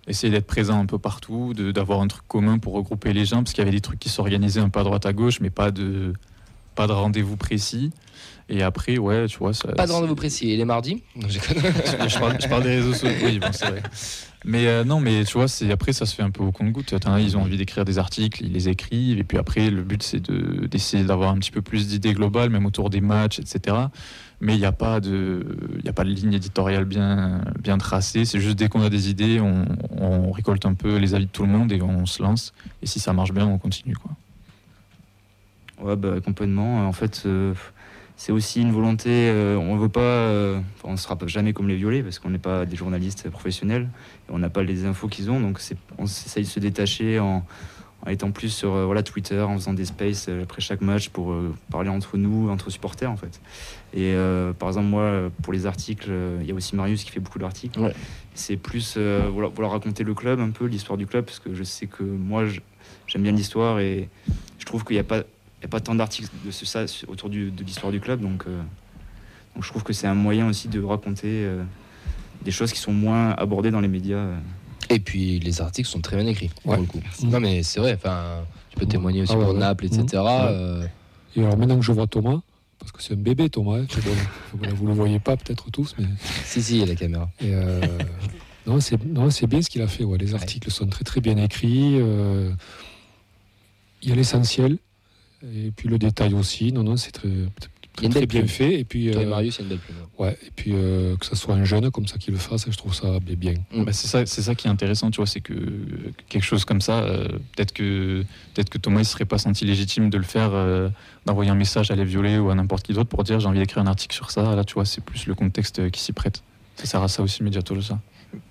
Speaker 4: essayer d'être présent un peu partout, d'avoir un truc commun pour regrouper les gens, parce qu'il y avait des trucs qui s'organisaient un peu à droite à gauche, mais pas de, pas de rendez-vous précis. Et après, ouais, tu vois. Ça,
Speaker 1: pas de rendez-vous précis. Et les mardis Non, je
Speaker 4: parle, je parle des réseaux sociaux. Oui, bon, c'est vrai. Mais euh, non, mais tu vois, c'est après ça se fait un peu au compte-goutte. Ils ont envie d'écrire des articles, ils les écrivent, et puis après le but c'est de- d'essayer d'avoir un petit peu plus d'idées globales, même autour des matchs, etc. Mais il n'y a pas de, il y a pas de ligne éditoriale bien, bien tracée. C'est juste dès qu'on a des idées, on, on récolte un peu les avis de tout le monde et on se lance. Et si ça marche bien, on continue quoi.
Speaker 6: Ouais, bah, complètement. En fait, euh, c'est aussi une volonté. euh, on veut pas. euh, on sera pas jamais comme les violets parce qu'on n'est pas des journalistes professionnels et on n'a pas les infos qu'ils ont. Donc, c'est- on essaye de se détacher en, en étant plus sur voilà, Twitter, en faisant des spaces après chaque match pour parler entre nous, entre supporters en fait. Et par exemple, moi, pour les articles, il y a aussi Marius qui fait beaucoup d'articles.
Speaker 1: Ouais.
Speaker 6: C'est plus voilà, vouloir raconter le club un peu, l'histoire du club, parce que je sais que moi, j'aime bien l'histoire et je trouve qu'il n'y a pas n'y a pas tant d'articles de ce, ça autour du- de l'histoire du club, donc, euh, donc je trouve que c'est un moyen aussi de raconter euh, des choses qui sont moins abordées dans les médias. euh.
Speaker 1: Et puis les articles sont très bien écrits. pour
Speaker 3: Ouais.
Speaker 1: le coup. Non mais c'est vrai. Enfin, tu peux témoigner aussi
Speaker 3: Ah ouais,
Speaker 1: pour
Speaker 3: ouais.
Speaker 1: Naples, etc. Euh,
Speaker 3: Et alors maintenant que je vois Thomas, parce que c'est un bébé Thomas, hein, bon, vous le voyez pas peut-être tous, mais
Speaker 1: Si si, il y a la caméra.
Speaker 3: et, euh, non, c'est non, c'est bien ce qu'il a fait. Ouais. Les articles sont très très bien écrits. euh, il y a l'essentiel et puis le détail aussi. Non non, c'est très, très, bien
Speaker 1: plume.
Speaker 3: fait. Et puis euh,
Speaker 1: Marius, il y a une belle plume.
Speaker 3: ouais, et puis euh, que ça soit un jeune comme ça qui le fasse, je trouve ça bien.
Speaker 1: Mm.
Speaker 4: Bah, c'est ça, c'est ça qui est intéressant, tu vois, c'est que quelque chose comme ça, euh, peut-être que peut-être que Thomas il serait pas senti légitime de le faire, euh, d'envoyer un message à les violets ou à n'importe qui d'autre pour dire j'ai envie d'écrire un article sur ça. Là, tu vois, c'est plus le contexte qui s'y prête. Ça sert à ça aussi, Mediato, ça.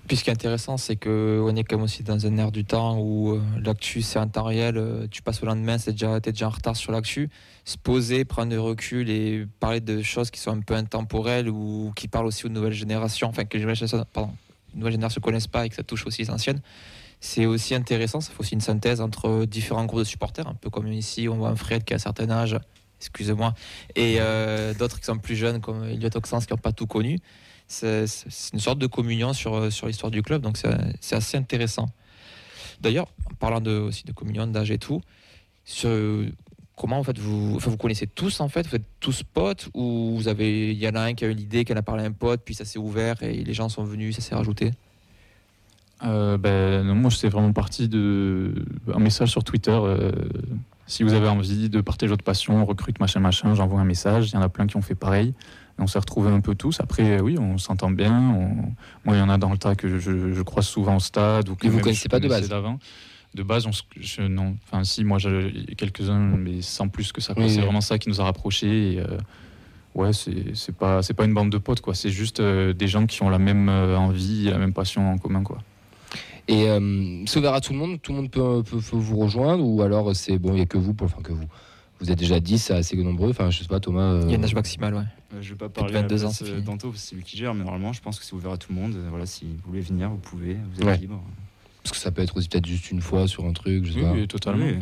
Speaker 2: Puis ce qui est intéressant, c'est qu'on est quand même aussi dans un air du temps où euh, l'actu c'est en temps réel, euh, tu passes au lendemain, c'est déjà, déjà en retard sur l'actu. Se poser, prendre du recul et parler de choses qui sont un peu intemporelles ou qui parlent aussi aux nouvelles générations, enfin que les nouvelles générations, pardon, les nouvelles générations ne connaissent pas et que ça touche aussi les anciennes. C'est aussi intéressant, ça fait aussi une synthèse entre différents groupes de supporters, un peu comme ici, on voit un Fred qui a un certain âge, excusez-moi, et euh, d'autres qui sont plus jeunes comme Elliot Oxens qui n'ont pas tout connu c'est une sorte de communion sur, euh, sur l'histoire du club, donc c'est assez intéressant. D'ailleurs, en parlant de, aussi de communion, d'âge et tout, comment en fait vous, enfin, vous connaissez tous en fait, vous êtes tous potes ou vous avez, il y en a un qui a eu l'idée, qui en a parlé à un pote, puis ça s'est ouvert et les gens sont venus, ça s'est rajouté?
Speaker 4: Euh, ben, non, moi, c'est vraiment parti de un message sur Twitter. euh, si vous avez envie de partager votre passion, recrute machin machin, j'envoie un message. Il y en a plein qui ont fait pareil. Et on s'est retrouvés un peu tous. Après, oui, on s'entend bien. on- Moi, il y en a dans le tas que je, je croise souvent au stade. Ou que
Speaker 1: Mais vous
Speaker 4: même
Speaker 1: connaissez pas de base
Speaker 4: d'avant. De base, on se- je, non. Enfin, si, moi, j'ai quelques-uns, mais sans plus que ça.
Speaker 1: Oui,
Speaker 4: c'est
Speaker 1: oui.
Speaker 4: vraiment ça qui nous a rapprochés. Et, euh, ouais, c'est pas, c'est pas une bande de potes, quoi. C'est juste euh, des gens qui ont la même euh, envie la même passion en commun, quoi.
Speaker 1: Et euh, c'est ouvert à tout le monde Tout le monde peut, peut- peut vous rejoindre Ou alors c'est bon, il n'y a que vous, pour, enfin que vous Vous êtes déjà 10, c'est assez nombreux. Enfin, je sais pas, Thomas. euh,
Speaker 2: Il y a un âge maximal, ouais.
Speaker 6: Euh, Je vais pas
Speaker 2: Plus de
Speaker 6: parler
Speaker 2: 22
Speaker 6: à la
Speaker 2: ans,
Speaker 6: place, euh, d'Anto, parce que c'est lui qui gère, mais normalement, je pense que c'est ouvert à tout le monde. Euh, Voilà, si vous voulez venir, vous pouvez, vous êtes
Speaker 1: Ouais.
Speaker 6: libre.
Speaker 1: Parce que ça peut être aussi peut-être juste une fois sur un truc, je sais
Speaker 4: Oui,
Speaker 1: pas.
Speaker 4: oui, totalement.
Speaker 6: Oui.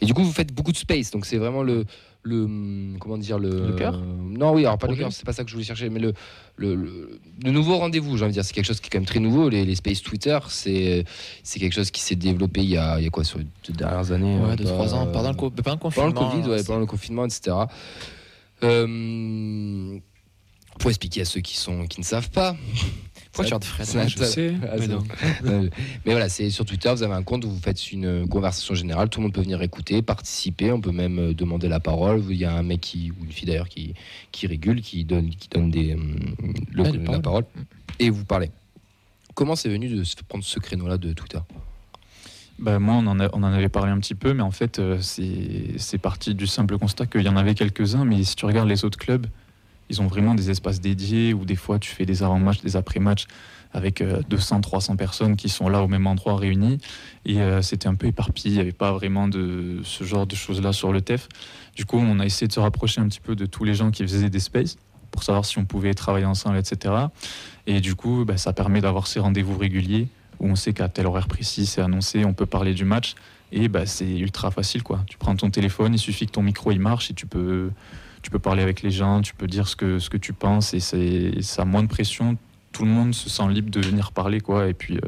Speaker 1: Et du coup, vous faites beaucoup de space, donc c'est vraiment le, le comment dire le,
Speaker 2: Le cœur
Speaker 1: Non, oui, alors pas le cœur, c'est pas ça que je voulais chercher, mais le le, le, le nouveau rendez-vous, j'ai envie de dire, c'est quelque chose qui est quand même très nouveau. Les, les space Twitter, c'est c'est quelque chose qui s'est développé il y a, il y a quoi sur les deux dernières années
Speaker 2: Ouais,
Speaker 1: euh,
Speaker 2: 2-3 ans, pendant le, pendant le
Speaker 1: pendant
Speaker 2: confinement.
Speaker 1: le Covid, ouais,
Speaker 2: c'est-
Speaker 1: pendant le confinement, etc. Euh, pour expliquer à ceux qui sont qui ne savent pas.
Speaker 2: Pourquoi tu Fred
Speaker 1: Ça-
Speaker 3: Je sais,
Speaker 1: Ah,
Speaker 3: mais non.
Speaker 1: Euh, Mais voilà, c'est sur Twitter, vous avez un compte où vous faites une conversation générale, tout le monde peut venir écouter, participer, on peut même euh, demander la parole. Il y a un mec qui, ou une fille d'ailleurs qui, qui régule, qui donne, qui donne des, le-
Speaker 2: la
Speaker 1: la
Speaker 2: parole.
Speaker 1: parole, et vous parlez. Comment c'est venu de prendre ce créneau-là de Twitter?
Speaker 4: Bah, moi, on en, avait parlé un petit peu, mais en fait, euh, c'est parti du simple constat qu'il y en avait quelques-uns, mais si tu regardes les autres clubs, ils ont vraiment des espaces dédiés où des fois tu fais des avant-matchs, des après-matchs avec euh, 200, 300 personnes qui sont là au même endroit réunies. Et euh, c'était un peu éparpillé, il n'y avait pas vraiment de ce genre de choses-là sur le TEF. Du coup, on a essayé de se rapprocher un petit peu de tous les gens qui faisaient des spaces pour savoir si on pouvait travailler ensemble, etc. Et du coup, bah, ça permet d'avoir ces rendez-vous réguliers où on sait qu'à tel horaire précis, c'est annoncé, on peut parler du match. Et bah, c'est ultra facile. quoi. Tu prends ton téléphone, il suffit que ton micro il marche et tu peux, tu peux parler avec les gens, tu peux dire ce que, ce que tu penses et ça a moins de pression. Tout le monde se sent libre de venir parler. quoi. Et puis euh,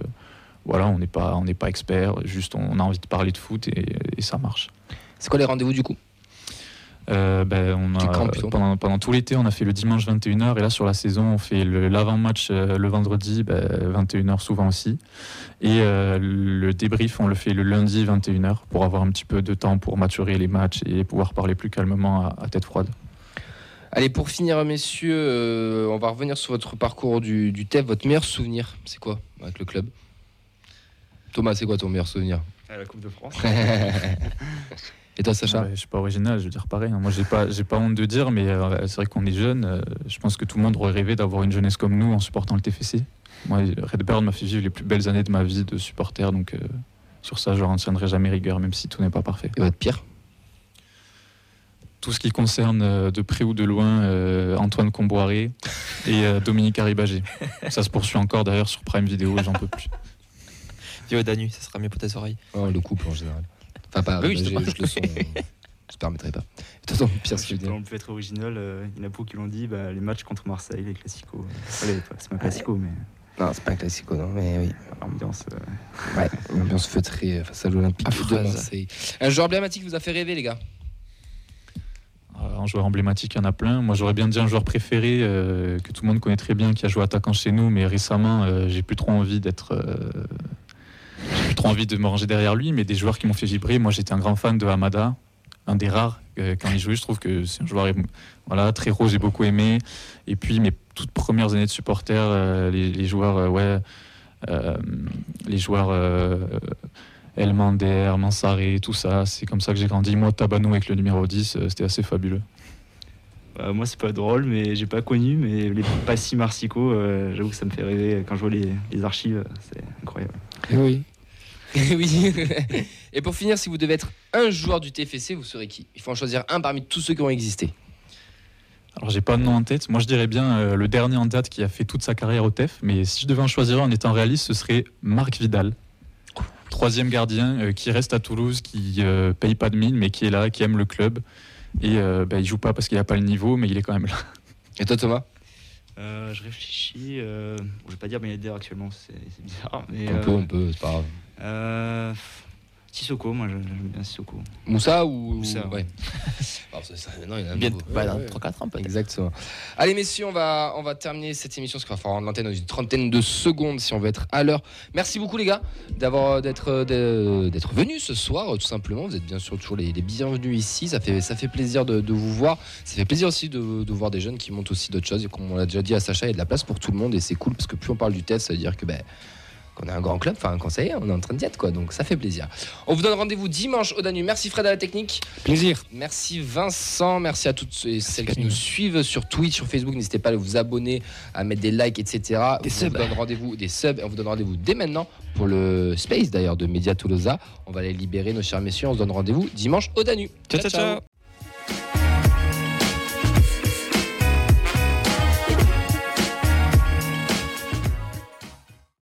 Speaker 4: voilà, on n'est pas, on pas expert, juste on a envie de parler de foot et ça marche.
Speaker 1: C'est quoi les rendez-vous du coup?
Speaker 4: Euh, ben, on a, pendant, pendant tout l'été, on a fait le dimanche 21h et là sur la saison, on fait le- l'avant-match euh, le vendredi, ben, 21h souvent aussi. Et euh, le débrief, on le fait le lundi 21h pour avoir un petit peu de temps pour maturer les matchs et pouvoir parler plus calmement à, à tête froide.
Speaker 1: Allez, pour finir, messieurs, euh, on va revenir sur votre parcours du, du TEF. Votre meilleur souvenir, c'est quoi avec le club? Thomas, c'est quoi ton meilleur souvenir?
Speaker 6: À la Coupe de France.
Speaker 1: Et toi, Sacha
Speaker 4: Ouais, je suis pas original, je veux dire pareil. hein. Moi, j'ai pas, j'ai pas honte de dire, mais euh, c'est vrai qu'on est jeune. euh, je pense que tout le monde aurait rêvé d'avoir une jeunesse comme nous en supportant le TFC. Moi, Redbird m'a fait vivre les plus belles années de ma vie de supporter, donc euh, sur ça, je n'en tiendrai jamais rigueur, même si tout n'est pas parfait.
Speaker 1: Et votre pire?
Speaker 4: Tout ce qui concerne euh, de près ou de loin euh, Antoine Comboiré et euh, Dominique Arribagé. Ça se poursuit encore d'ailleurs sur Prime Vidéo, j'en peux plus.
Speaker 2: Au Danu, ça sera mieux pour tes oreilles.
Speaker 1: Oh, Le couple en général. Enfin, pas.
Speaker 2: Oui,
Speaker 1: bah,
Speaker 2: justement.
Speaker 1: j'ai- juste le euh, je ne permettrai pas. Je veux dire
Speaker 6: on peut être original. euh, Il y en a beaucoup qui l'ont dit. Bah, les matchs contre Marseille, les classicos. Allez, c'est pas classico, mais
Speaker 1: Non, c'est pas un classico, non, mais oui.
Speaker 6: l'ambiance. euh,
Speaker 1: Ouais, ambiance feutrée face à l'Olympique de. Marseille. Un joueur emblématique vous a fait rêver, les gars
Speaker 4: Euh, Un joueur emblématique, il y en a plein. Moi, j'aurais bien dit un joueur préféré euh, que tout le monde connaît très bien, qui a joué attaquant chez nous, mais récemment, euh, j'ai plus trop envie d'être. euh, j'ai plus trop envie de me ranger derrière lui, mais des joueurs qui m'ont fait vibrer. Moi, j'étais un grand fan de Hamada, un des rares. euh, quand il jouait, je trouve que c'est un joueur voilà, très rose, j'ai beaucoup aimé. Et puis, mes toutes premières années de supporter, euh, les, les joueurs, euh, ouais, euh, les joueurs. euh, Elmander, Mansaré, tout ça, c'est comme ça que j'ai grandi. Moi, Tabano avec le numéro 10, euh, c'était assez fabuleux.
Speaker 6: bah, moi, c'est pas drôle, mais j'ai pas connu. Mais les Passy Marsico, euh, j'avoue que ça me fait rêver. Quand je vois les, les archives, c'est incroyable.
Speaker 3: Eh oui.
Speaker 1: oui. Et pour finir, si vous devez être un joueur du TFC, vous serez qui? Il faut en choisir un parmi tous ceux qui ont existé.
Speaker 4: Alors, j'ai pas de nom en tête. Moi, je dirais bien euh, le dernier en date qui a fait toute sa carrière au TEF. Mais si je devais en choisir un en étant réaliste, ce serait Marc Vidal. Troisième gardien euh, qui reste à Toulouse, qui euh, paye pas de mine, mais qui est là, qui aime le club. Et euh, bah, il joue pas parce qu'il a pas le niveau, mais il est quand même là.
Speaker 1: Et toi, Thomas?
Speaker 6: Euh, je réfléchis. euh, bon, je vais pas dire Yedder actuellement, c'est bizarre. Mais, euh,
Speaker 1: peut, on peut, c'est pas grave.
Speaker 6: Euh, Sissoko, moi je- j'aime bien Sissoko.
Speaker 1: Moussa ou.
Speaker 6: Moussa,
Speaker 1: ouais. Non, il y en a un
Speaker 2: Bien,
Speaker 1: nouveau.
Speaker 2: bah, dans
Speaker 3: ouais.
Speaker 2: 3-4 ans peut-être.
Speaker 1: Exactement. Allez messieurs, on va, on va terminer cette émission parce qu'il va falloir rendre l'antenne dans une trentaine de secondes si on veut être à l'heure. Merci beaucoup les gars d'avoir d'être de- d'être venus ce soir tout simplement. Vous êtes bien sûr toujours les, les bienvenus ici. Ça fait ça fait plaisir de, de vous voir. Ça fait plaisir aussi de, de voir des jeunes qui montent aussi d'autres choses. Et comme on l'a déjà dit à Sacha, il y a de la place pour tout le monde et c'est cool parce que plus on parle du test, ça veut dire que ben qu'on est un grand club, enfin y est, on est en train d'y être quoi, donc ça fait plaisir. On vous donne rendez-vous dimanche au Danube. Merci Fred à la technique.
Speaker 3: Plaisir.
Speaker 1: Merci Vincent, merci à toutes celles qui nous suivent sur Twitch, sur Facebook. N'hésitez pas à vous abonner, à mettre des likes, etc.
Speaker 2: Des
Speaker 1: on vous
Speaker 2: subs.
Speaker 1: donne rendez-vous, des subs, et on vous donne rendez-vous dès maintenant pour le space d'ailleurs de Media Tolosa. On va les libérer, nos chers messieurs. On se donne rendez-vous dimanche au Danube.
Speaker 2: ciao, ciao. ciao.